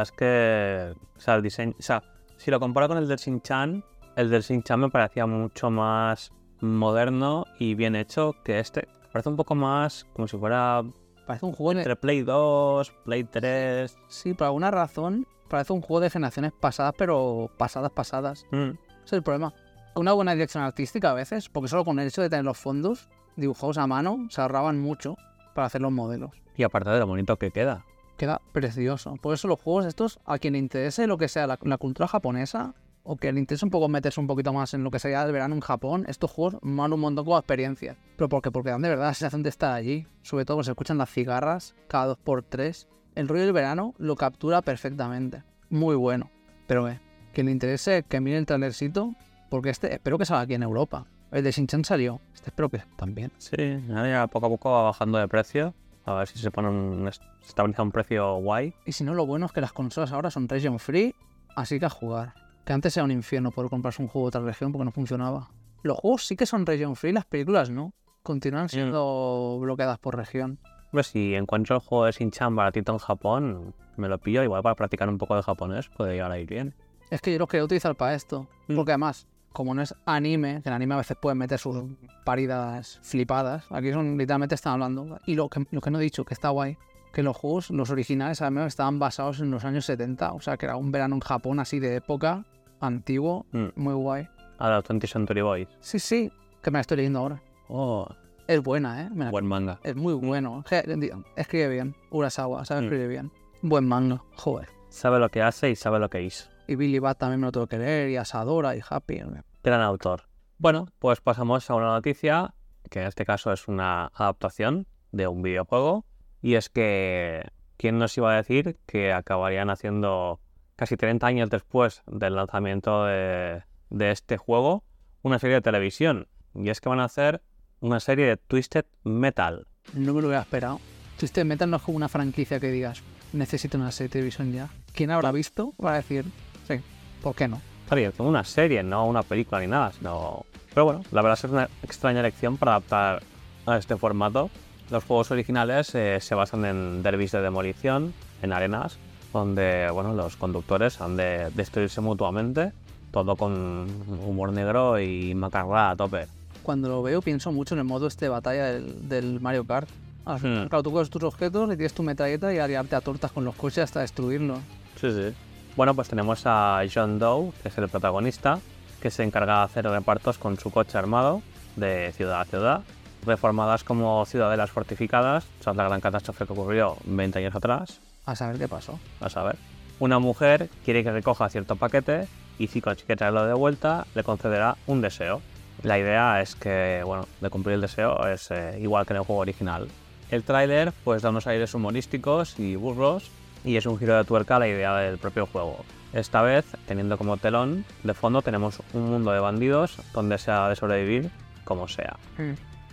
Speaker 2: es que, o sea, el diseño, o sea, si lo comparo con el del Shin-Chan, el del Shin-Chan me parecía mucho más moderno y bien hecho que este. Parece un poco más como si fuera
Speaker 1: Parece un juego
Speaker 2: entre Play 2, Play 3.
Speaker 1: Sí, por alguna razón parece un juego de generaciones pasadas, pero pasadas, pasadas.
Speaker 2: Mm.
Speaker 1: Ese es el problema. Una buena dirección artística a veces, porque solo con el hecho de tener los fondos dibujados a mano se ahorraban mucho para hacer los modelos.
Speaker 2: Y aparte de lo bonito que queda.
Speaker 1: Queda precioso. Por eso los juegos estos, a quien le interese lo que sea la, la cultura japonesa, o que le interese un poco meterse un poquito más en lo que sería el verano en Japón, estos juegos van un montón como experiencia. Pero porque, porque dan de verdad la sensación de estar allí. Sobre todo cuando se escuchan las cigarras cada dos por tres. El rollo del verano lo captura perfectamente. Muy bueno. Pero eh, que le interese que mire el trailercito, porque este espero que salga aquí en Europa. El de Shinchan salió. Este espero que también.
Speaker 2: Sí, ya poco a poco va bajando de precio. A ver si se pone un, se estabiliza un precio guay.
Speaker 1: Y si no, lo bueno es que las consolas ahora son region free, así que a jugar. Que antes era un infierno poder comprarse un juego de otra región porque no funcionaba. Los juegos sí que son region free, las películas no. Continúan siendo bloqueadas por región.
Speaker 2: Pues si encuentro el juego de Shin-Chan baratito en Japón, me lo pillo igual para practicar un poco de japonés, puede llegar a ir bien.
Speaker 1: Es que yo lo quería utilizar para esto.
Speaker 2: Mm.
Speaker 1: Porque además, como no es anime, que en anime a veces pueden meter sus paridas flipadas, aquí son literalmente están hablando. Y lo que, lo que no he dicho, que está guay, que los juegos, los originales, además, estaban basados en los años 70. O sea, que era un verano en Japón así de época, antiguo,
Speaker 2: Mm.
Speaker 1: muy guay.
Speaker 2: A los 20 Century Boys.
Speaker 1: Sí, sí, que me la estoy leyendo ahora.
Speaker 2: Oh,
Speaker 1: Es buena, ¿eh? Me la-
Speaker 2: buen manga.
Speaker 1: Es muy bueno. Je- Escribe bien. Urasawa, sabe
Speaker 2: Mm.
Speaker 1: escribir bien. Buen manga, joder.
Speaker 2: Sabe lo que hace y sabe lo que hizo.
Speaker 1: Y Billy Bat también me lo tengo que leer, y Asadora, y Happy.
Speaker 2: Gran autor. Bueno, pues pasamos a una noticia, que en este caso es una adaptación de un videojuego. Y es que, ¿quién nos iba a decir que acabarían haciendo casi 30 años después del lanzamiento de, de este juego? una serie de televisión. Y es que van a hacer una serie de Twisted Metal.
Speaker 1: No me lo hubiera esperado. Twisted Metal no es como una franquicia que digas, necesito una serie de televisión ya. ¿Quién habrá visto para decir, sí, ¿por qué no?
Speaker 2: Está bien, como una serie, no una película ni nada, sino... Pero bueno, la verdad es una extraña elección para adaptar a este formato. Los juegos originales eh, se basan en derbis de demolición, en arenas, donde bueno, los conductores han de destruirse mutuamente, todo con humor negro y macarra a tope.
Speaker 1: Cuando lo veo pienso mucho en el modo este de batalla del, del Mario Kart. Ah,
Speaker 2: Hmm.
Speaker 1: Claro, tú coges tus objetos, le tienes tu metralleta y a liarte a tortas con los coches hasta destruirlos.
Speaker 2: Sí, sí. Bueno, pues tenemos a John Doe, que es el protagonista, que se encarga de hacer repartos con su coche armado de ciudad a ciudad, reformadas como ciudadelas fortificadas, tras la gran catástrofe que ocurrió 20 años atrás,
Speaker 1: A saber qué pasó.
Speaker 2: a saber. Una mujer quiere que recoja cierto paquete y si consigue traerlo de vuelta, le concederá un deseo. La idea es que, bueno, de cumplir el deseo es eh, igual que en el juego original. El tráiler pues da unos aires humorísticos y burros y es un giro de tuerca a la idea del propio juego. Esta vez, teniendo como telón, de fondo tenemos un mundo de bandidos donde se ha de sobrevivir como sea.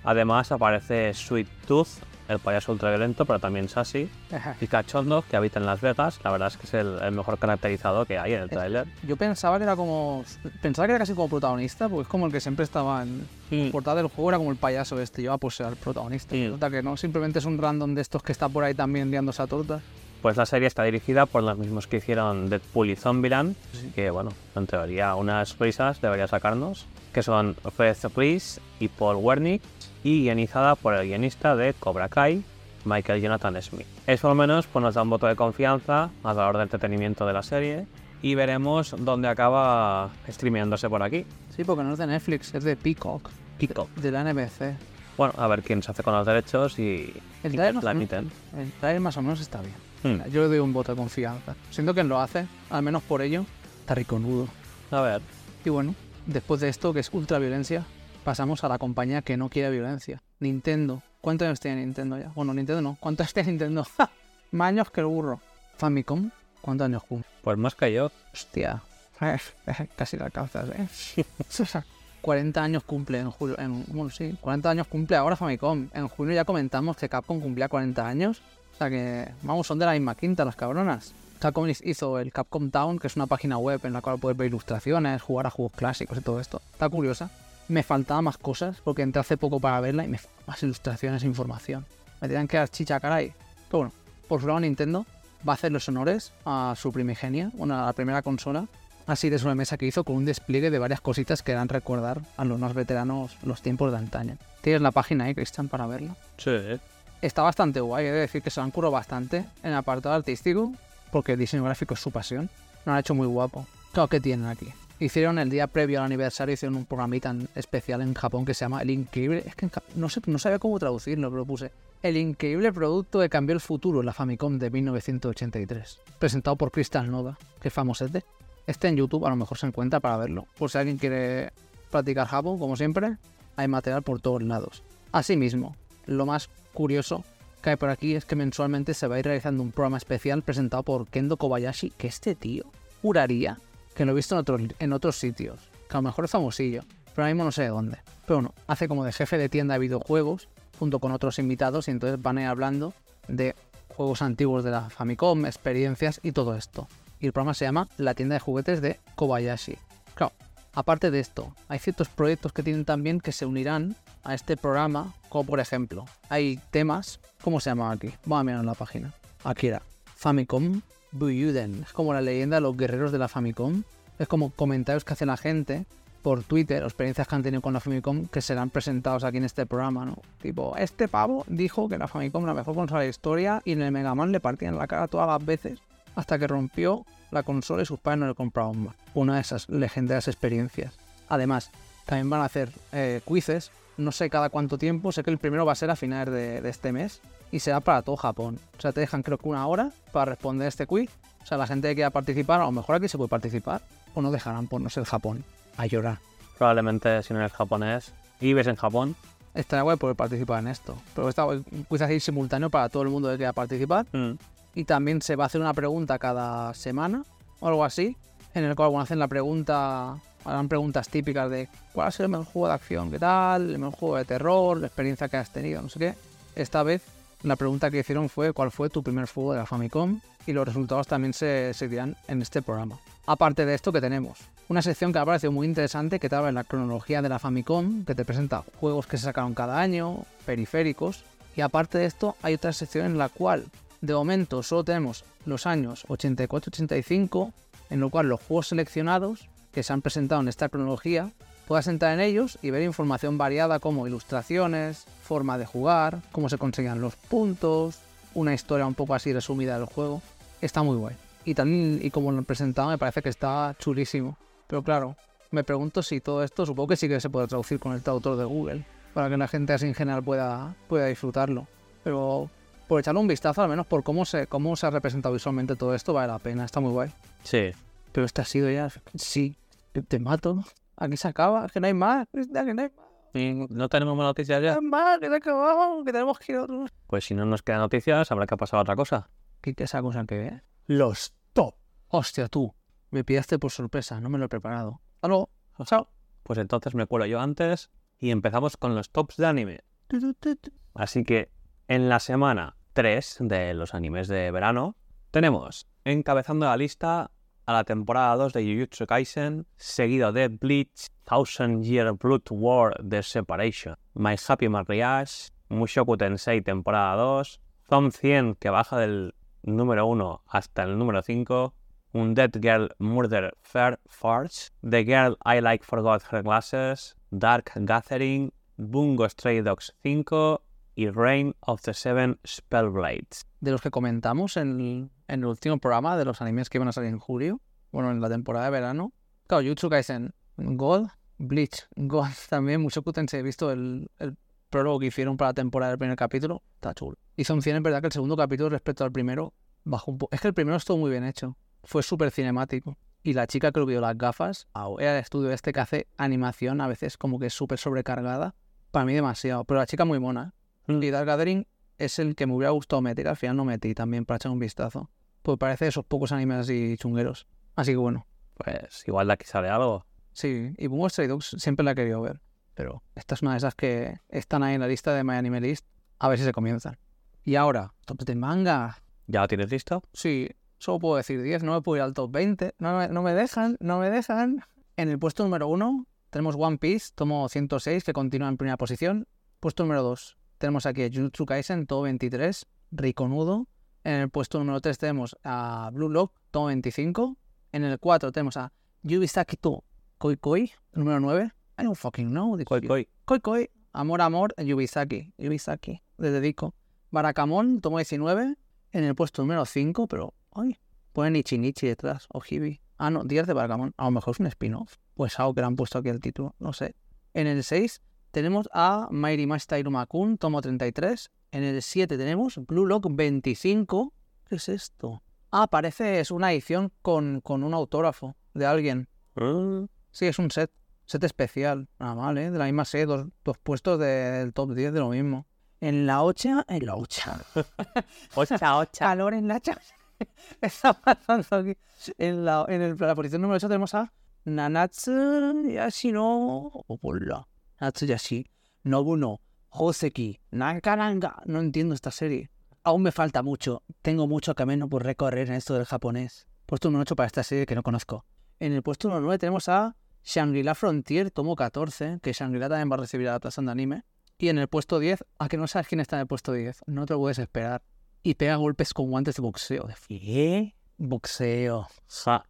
Speaker 2: Además aparece Sweet Tooth, el payaso ultraviolento, pero también Sassy, y Cachondo, que habita en Las Vegas. La verdad es que es el, el mejor caracterizado que hay en el tráiler.
Speaker 1: Yo pensaba que era como. Pensaba que era casi como protagonista, porque es como el que siempre estaba en portada del juego, era como el payaso este. Yo, ah, pues era el protagonista. Resulta que no, simplemente es un random de estos que está por ahí también liándose a tortas.
Speaker 2: Pues la serie está dirigida por los mismos que hicieron Deadpool y Zombieland, que bueno, en teoría unas risas debería sacarnos, que son Fred Reese y Paul Wernick, y guionizada por el guionista de Cobra Kai, Michael Jonathan Smith. Eso al menos pues, nos da un voto de confianza a la hora del entretenimiento de la serie y veremos dónde acaba streameándose por aquí.
Speaker 1: Sí, porque no es de Netflix, es de Peacock,
Speaker 2: Kiko.
Speaker 1: de la NBC.
Speaker 2: Bueno, a ver quién se hace con los derechos y,
Speaker 1: El
Speaker 2: y
Speaker 1: trailer,
Speaker 2: la emiten.
Speaker 1: el trailer más o menos está bien.
Speaker 2: Hmm.
Speaker 1: Yo le doy un voto de confianza. Siento que lo hace, al menos por ello, está riconudo.
Speaker 2: A ver,
Speaker 1: Y bueno, después de esto, que es ultraviolencia, pasamos a la compañía que no quiere violencia. Nintendo. ¿Cuántos años tiene Nintendo ya? Bueno, Nintendo no. ¿Cuántos años tiene Nintendo? ¡Ja! Más años que el burro. Famicom. ¿Cuántos años cumple?
Speaker 2: pues más que yo.
Speaker 1: Hostia. Casi la alcanzas, ¿eh? 40 años cumple en julio. En, bueno, sí, 40 años cumple ahora Famicom. En junio ya comentamos que Capcom cumplía 40 años. O sea que, vamos, son de la misma quinta las cabronas. Capcom hizo el Capcom Town, que es una página web en la cual puedes ver ilustraciones, jugar a juegos clásicos y todo esto. Está curiosa. Me faltaban más cosas porque entré hace poco para verla y me faltaban más ilustraciones e información. Me tenían que dar chicha, caray. Pero bueno, por su lado Nintendo va a hacer los honores a su primigenia, bueno, a la primera consola, así de sobremesa que hizo con un despliegue de varias cositas que dan recordar a los más veteranos los tiempos de antaño. Tienes la página ahí, Cristian, para verla.
Speaker 2: Sí.
Speaker 1: Está bastante guay, he de decir que se lo han curado bastante en el apartado artístico, porque el diseño gráfico es su pasión. Lo han hecho muy guapo. Claro, ¿qué tienen aquí? Hicieron el día previo al aniversario, hicieron un programita especial en Japón que se llama El Increíble. Es que no, sé, no sabía cómo traducirlo, pero puse. El increíble producto que cambió el futuro, la Famicom de 1983. Presentado por Crystal Nova, que es famosete. Este en YouTube a lo mejor se encuentra para verlo. Por si alguien quiere practicar Japón, como siempre, hay material por todos lados. Asimismo, lo más curioso que hay por aquí es que mensualmente se va a ir realizando un programa especial presentado por Kendo Kobayashi, que este tío juraría que lo he visto en otros, en otros sitios, que a lo mejor es famosillo, pero ahora mismo no sé de dónde. Pero bueno, hace como de jefe de tienda de videojuegos, junto con otros invitados, y entonces van a ir hablando de juegos antiguos de la Famicom, experiencias y todo esto. Y el programa se llama La tienda de juguetes de Kobayashi. Claro, aparte de esto, hay ciertos proyectos que tienen también que se unirán a este programa, como por ejemplo, hay temas, ¿cómo se llama aquí? Vamos a mirar en la página. Aquí era Famicom Buyuden. Es como la leyenda de los guerreros de la Famicom. Es como comentarios que hace la gente por Twitter, experiencias que han tenido con la Famicom que serán presentados aquí en este programa, ¿no? Tipo, este pavo dijo que la Famicom era la mejor consola de la historia y en el Mega Man le partían la cara todas las veces hasta que rompió la consola y sus padres no le compraban más. Una de esas legendarias experiencias. Además, también van a hacer eh, no sé cada cuánto tiempo, sé que el primero va a ser a finales de este mes y será para todo Japón. O sea, te dejan creo que una hora para responder este quiz. O sea, la gente que quiera participar, a lo mejor aquí se puede participar o no dejarán por no ser Japón. A llorar.
Speaker 2: Probablemente si no eres japonés y vives en Japón,
Speaker 1: Estaría guay poder participar en esto. Pero está un quiz así simultáneo para todo el mundo que quiera participar.
Speaker 2: mm,
Speaker 1: y también se va a hacer una pregunta cada semana o algo así, en el cual bueno, hacen la pregunta Harán preguntas típicas de cuál ha sido el mejor juego de acción, qué tal, el mejor juego de terror, la experiencia que has tenido, no sé qué. Esta vez la pregunta que hicieron fue cuál fue tu primer juego de la Famicom y los resultados también se, se dirán en este programa. Aparte de esto que tenemos, una sección que me ha parecido muy interesante que te habla de la cronología de la Famicom, que te presenta juegos que se sacaron cada año, periféricos, y aparte de esto hay otra sección en la cual de momento solo tenemos los años 84-85, en lo cual los juegos seleccionados que se han presentado en esta cronología puedas entrar en ellos y ver información variada como ilustraciones, forma de jugar, cómo se conseguían los puntos, una historia un poco así resumida del juego. Está muy guay. Y también, y como lo han presentado, me parece que está chulísimo. Pero claro, me pregunto si todo esto, supongo que sí que se puede traducir con el traductor de Google, para que la gente así en general pueda, pueda disfrutarlo. Pero por echarle un vistazo, al menos por cómo se, cómo se ha representado visualmente todo esto, vale la pena, está muy guay.
Speaker 2: Sí.
Speaker 1: Pero este ha sido ya, sí, te mato. Aquí se acaba, que no hay más, que no hay más.
Speaker 2: ¿Y no tenemos más noticias ya?
Speaker 1: No hay más, que se acabó, que tenemos que ir a otro.
Speaker 2: Pues si no nos quedan noticias, habrá que pasar a otra cosa.
Speaker 1: ¿Qué, qué esa cosa que es? Los top. Hostia, tú. Me pillaste por sorpresa, no me lo he preparado. Hasta luego. Chao.
Speaker 2: Pues entonces me cuelo yo antes y empezamos con los tops de anime. Así que en la semana 3 de los animes de verano tenemos encabezando la lista a la temporada 2 de Jujutsu Kaisen, seguido de Bleach, Thousand Year Blood War The Separation, My Happy Marriage, Mushoku Tensei temporada 2, Zom 100 que baja del número 1 hasta el número 5, un Dead Girl Murder Fair Farce, The Girl I Like Forgot Her Glasses, Dark Gathering, Bungo Stray Dogs 5 y Reign of the Seven Spellblades.
Speaker 1: De los que comentamos en, en el último programa de los animes que iban a salir en julio, bueno, en la temporada de verano. Claro, Jujutsu Kaisen Gold, Bleach Gold también, Mushoku Tensei, he visto el, el prólogo que hicieron para la temporada del primer capítulo, está chulo. Y son 100, es verdad que el segundo capítulo respecto al primero bajó un poco. Es que el primero estuvo muy bien hecho, fue súper cinemático. Y la chica que lo vio las gafas, era el estudio este que hace animación a veces como que súper sobrecargada. Para mí demasiado, pero la chica muy mona. Y Dark Gathering es el que me hubiera gustado meter, al final no metí también para echar un vistazo. Pues parece esos pocos animes así chungueros. Así que bueno,
Speaker 2: Pues igual de aquí sale algo.
Speaker 1: sí. Y Bungo Stray Dogs siempre la he querido ver. Pero esta es una de esas que están ahí en la lista de My Anime List. A ver si se comienzan. Y ahora, top de manga.
Speaker 2: ¿Ya lo tienes listo?
Speaker 1: Sí, solo puedo decir 10, no me puedo ir al top 20. No me, no me dejan, no me dejan. En el puesto número 1 tenemos One Piece, tomo 106, que continúa en primera posición. Puesto número 2 tenemos aquí a Jujutsu Kaisen, tomo 23, Rikonudo. En el puesto número 3 tenemos a Blue Lock, tomo 25. En el 4 tenemos a Yubisaki to Koi Koi, número 9. I don't fucking know.
Speaker 2: Koi. Koi.
Speaker 1: Koi Koi, Amor Amor, Yubisaki. Yubisaki, le dedico. Barakamon, tomo 19. En el puesto número 5, pero. Ay, ponen Ichinichi detrás, o Hibi. Ah, no, 10 de Barakamon. A lo mejor es un spin-off. Pues algo que le han puesto aquí el título, no sé. En el 6 tenemos a Mairi Mashita Irumakun, tomo 33. En el 7 tenemos Blue Lock 25. ¿Qué es esto? Ah, parece es una edición con, con un autógrafo de alguien.
Speaker 2: Mm,
Speaker 1: Sí, es un set. Set especial. Nada mal, ¿eh? De la misma serie, dos, dos puestos del top 10 de lo mismo. En la 8, en la 8.
Speaker 2: Ocha, ocha.
Speaker 1: Calor en la cha- Está pasando aquí. En la, en el- la posición número 8 tenemos a Nanatsu Yashino. Hola. Nanatsu Yashi. Nobuno. Hoseki. Nankananga. No entiendo esta serie. Aún me falta mucho. Tengo mucho camino por recorrer en esto del japonés. Puesto número 8 para esta serie que no conozco. En el puesto número 9 tenemos a Shangri-La Frontier, tomo 14, que Shangri-La también va a recibir adaptación de anime. Y en el puesto 10, a que no sabes quién está en el puesto 10, no te lo puedes esperar. Y pega golpes con guantes de boxeo. De
Speaker 2: ¿Qué?
Speaker 1: boxeo.
Speaker 2: Ja,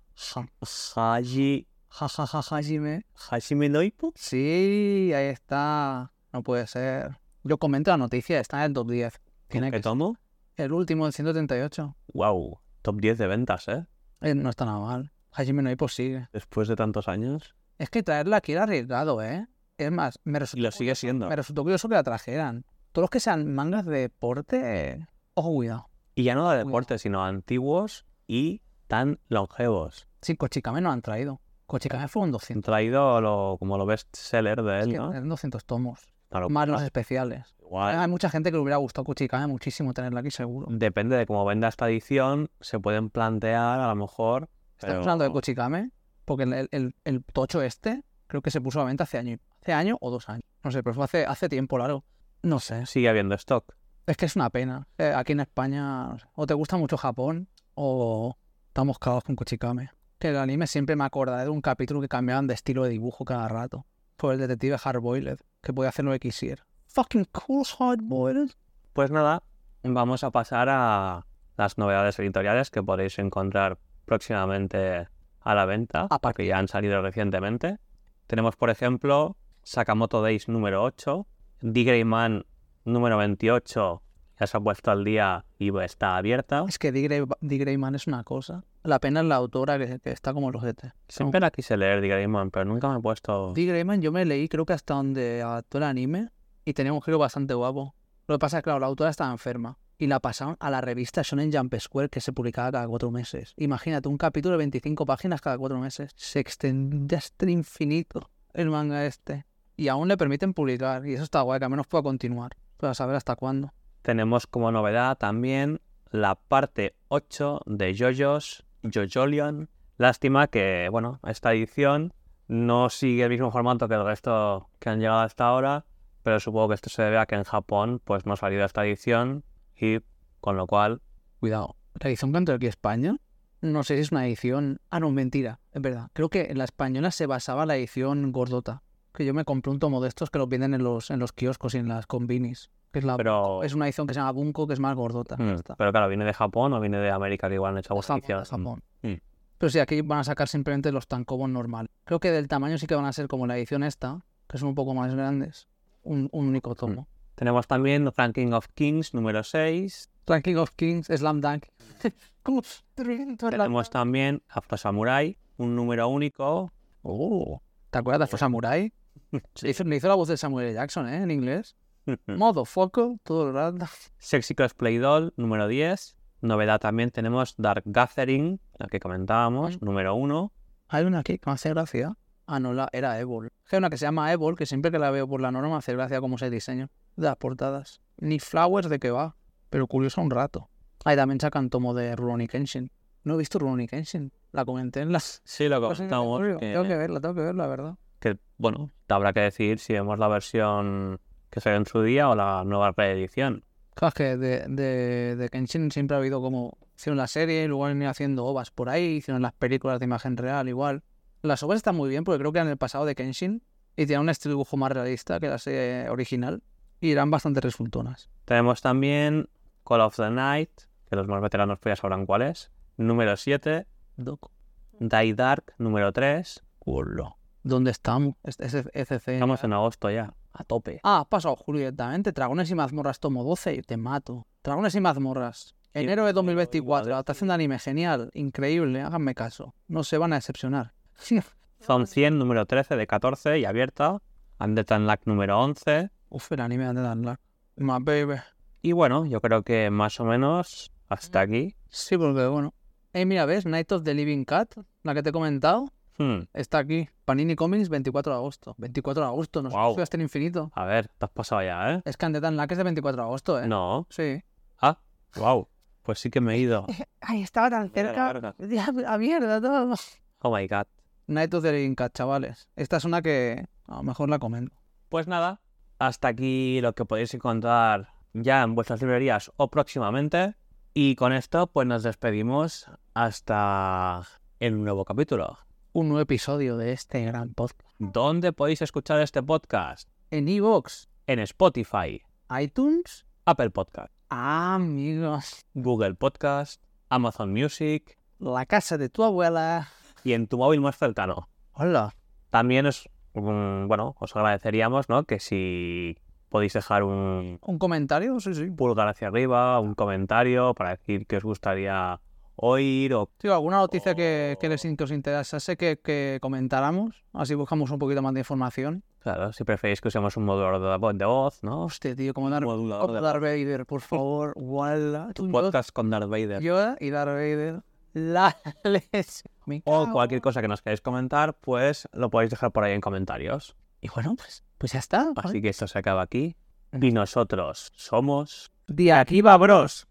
Speaker 2: Haji,
Speaker 1: ja, ja, ja, Hajime.
Speaker 2: Hajime Noipo.
Speaker 1: Sí, ahí está. No puede ser. Yo comento la noticia, está en el top 10. Tiene
Speaker 2: ¿Qué
Speaker 1: que
Speaker 2: tomo?
Speaker 1: El último, el 138.
Speaker 2: Wow, top 10 de ventas, ¿eh?
Speaker 1: Eh, no está nada mal. Hajime no hay sigue.
Speaker 2: Después de tantos años.
Speaker 1: Es que traerla aquí era arriesgado, ¿eh? Es más, me
Speaker 2: Y
Speaker 1: resultó,
Speaker 2: lo sigue siendo.
Speaker 1: me resultó curioso que la trajeran. Todos los que sean mangas de deporte, ojo, cuidado.
Speaker 2: Y ya no de deporte, sino antiguos y tan longevos.
Speaker 1: Sí, Kochikame no han traído. Kochikame fueron
Speaker 2: Han
Speaker 1: 200.
Speaker 2: traído lo, como lo best seller de
Speaker 1: Es
Speaker 2: él,
Speaker 1: que
Speaker 2: ¿no?
Speaker 1: eran 200 tomos.
Speaker 2: Claro,
Speaker 1: Más los especiales.
Speaker 2: igual,
Speaker 1: Hay mucha gente que le hubiera gustado Kochikame muchísimo tenerla aquí, seguro.
Speaker 2: depende de cómo venda esta edición, se pueden plantear a lo mejor.
Speaker 1: ¿Estás
Speaker 2: pero-
Speaker 1: hablando de Kochikame? Porque el, el- el tocho este creo que se puso a venta hace año, hace año o dos años. No sé, pero fue hace, hace tiempo largo. No sé.
Speaker 2: Sigue habiendo stock.
Speaker 1: Es que es una pena. Eh, aquí en España no sé, o te gusta mucho Japón o estamos cagados con Kochikame. Que el anime siempre me acordaré de un capítulo que cambiaban de estilo de dibujo cada rato. Por el detective Hardboiled, que podía hacer lo que quisiera. Fucking cool Hardboiled.
Speaker 2: Pues nada, vamos a pasar a las novedades editoriales que podéis encontrar próximamente a la venta,
Speaker 1: A
Speaker 2: porque ya han salido recientemente. Tenemos, por ejemplo, Sakamoto Days número 8, D. Greyman número 28, ya se ha puesto al día y está abierta.
Speaker 1: Es que D. Grey- D. Greyman es una cosa. La pena es la autora que, que está como los GT.
Speaker 2: Siempre la quise leer, D. Greyman, pero nunca me he puesto...
Speaker 1: D. Greyman yo me leí creo que hasta donde adaptó el anime y tenía un giro bastante guapo. Lo que pasa es que, claro, la autora estaba enferma y la pasaron a la revista Shonen Jump Square que se publicaba cada cuatro meses. Imagínate, un capítulo de 25 páginas cada cuatro meses. Se extendía hasta el infinito el manga este. Y aún le permiten publicar y eso está guay, que al menos pueda continuar. Para saber hasta cuándo.
Speaker 2: Tenemos como novedad también la parte 8 de JoJo's JoJolion. Lástima que, bueno, esta edición no sigue el mismo formato que el resto que han llegado hasta ahora, pero supongo que esto se debe a que en Japón pues no ha salido esta edición y con lo cual
Speaker 1: Cuidado. La edición entró aquí España, no sé si es una edición. Ah, no, mentira, es verdad. Creo que en la española se basaba la edición gordota. Que yo me compré un tomo de estos que los venden en los, en los kioscos y en las combinis. Que es la
Speaker 2: Pero-
Speaker 1: es una edición que se llama Bunko, que es más gordota.
Speaker 2: Mm, pero claro, viene de Japón o viene de América que igual han hecho alguna
Speaker 1: Japón, de. Japón.
Speaker 2: Mm.
Speaker 1: Pero sí, aquí van a sacar simplemente los tankobon normal. Creo que del tamaño sí que van a ser como la edición esta, que son un poco más grandes. Un, un único tomo.
Speaker 2: Tenemos también Ranking of Kings número 6.
Speaker 1: Ranking of Kings, Slam Dunk. ¿Cómo?
Speaker 2: Tenemos también After Samurai, un número único.
Speaker 1: Oh, ¿Te acuerdas de Samurai? Le hizo, le hizo la voz de Samuel. Jackson, ¿eh? En inglés. Modo foco, todo el rato.
Speaker 2: Sexy Cosplay Doll, número 10. Novedad también tenemos Dark Gathering, la que comentábamos,
Speaker 1: Ay.
Speaker 2: número 1.
Speaker 1: Hay una aquí que me hace gracia. Ah, no, la, era Evol. Hay una que se llama Evol, que siempre que la veo por la norma me hace gracia cómo se diseño de las portadas. Ni Flowers de qué va, pero curioso un rato. Ahí también sacan tomo de Rurouni Kenshin. No he visto Rurouni Kenshin. La comenté en las...
Speaker 2: Sí, lo comentamos. Que,
Speaker 1: Tengo que verla, tengo que verla, ¿verdad?
Speaker 2: que, bueno, habrá que decidir si vemos la versión que salió en su día o la nueva reedición.
Speaker 1: Claro, es que de, de, de Kenshin siempre ha habido como... Hicieron la serie, luego han ido haciendo ovas por ahí, hicieron las películas de imagen real igual. Las ovas están muy bien porque creo que eran el pasado de Kenshin y tienen un estilo dibujo más realista que la serie original y eran bastante resultonas.
Speaker 2: Tenemos también Call of the Night, que los más veteranos pues ya sabrán cuál es. Número 7.
Speaker 1: Doc.
Speaker 2: Die Dark, número 3.
Speaker 1: Hola. ¿Dónde estamos? Este es ECC.
Speaker 2: Estamos en agosto ya, a tope.
Speaker 1: Ah, pasado julio directamente. Dragones y mazmorras tomo 12 y te mato. Dragones y mazmorras. Enero de 2024. Adaptación de anime. Genial. Increíble. Háganme caso. No se van a decepcionar.
Speaker 2: Zone 100, número 13 de 14 y abierta. Undead Unlock número 11.
Speaker 1: Uf, el anime de Dan My baby.
Speaker 2: Y bueno, yo creo que más o menos hasta aquí.
Speaker 1: Sí, porque bueno. Eh, mira, ¿ves? Night of the Living Cat, la que te he comentado,
Speaker 2: Hmm,
Speaker 1: está aquí. Panini Comics, 24 de agosto. 24 de agosto, no sé
Speaker 2: Guau.
Speaker 1: si hasta el infinito.
Speaker 2: A ver, te has pasado ya, ¿eh?
Speaker 1: Es que Undead Unluck es de 24 de agosto, ¿eh?
Speaker 2: No.
Speaker 1: Sí.
Speaker 2: Ah, wow. Pues sí que me he ido.
Speaker 1: Ay, estaba tan
Speaker 2: cerca.
Speaker 1: A mierda todo.
Speaker 2: Oh my god.
Speaker 1: Night of the Cat, chavales. Esta es una que a lo mejor la comento.
Speaker 2: Pues nada, hasta aquí lo que podéis encontrar ya en vuestras librerías o próximamente. Y con esto, pues nos despedimos hasta en un nuevo capítulo.
Speaker 1: Un nuevo episodio de este gran podcast.
Speaker 2: ¿Dónde podéis escuchar este podcast?
Speaker 1: En Evox,
Speaker 2: En Spotify,
Speaker 1: iTunes.
Speaker 2: Apple Podcast,
Speaker 1: Ah, amigos.
Speaker 2: Google Podcast, Amazon Music
Speaker 1: La casa de tu abuela.
Speaker 2: y en tu móvil más cercano.
Speaker 1: Hola.
Speaker 2: También os, mm, bueno, os agradeceríamos, ¿no? Que si podéis dejar un
Speaker 1: ¿Un comentario? Sí, sí.
Speaker 2: pulgar hacia arriba, un comentario para decir que os gustaría oír o
Speaker 1: Sí, alguna noticia que, que les que os interesase que, que comentáramos. Así buscamos un poquito más de información.
Speaker 2: Claro, si preferís que usemos un modulador de, vo- de voz, ¿no?
Speaker 1: Hostia, tío, como Darth,
Speaker 2: modulador
Speaker 1: como
Speaker 2: de
Speaker 1: Darth Vader, por favor. Wala. Tú,
Speaker 2: podcast con Darth Vader.
Speaker 1: Yoda y Darth Vader. La
Speaker 2: O cualquier cosa que nos queráis comentar, pues lo podéis dejar por ahí en comentarios.
Speaker 1: Y bueno, pues, pues ya está.
Speaker 2: Así que esto se acaba aquí. Y nosotros somos...
Speaker 1: De aquí va, bros.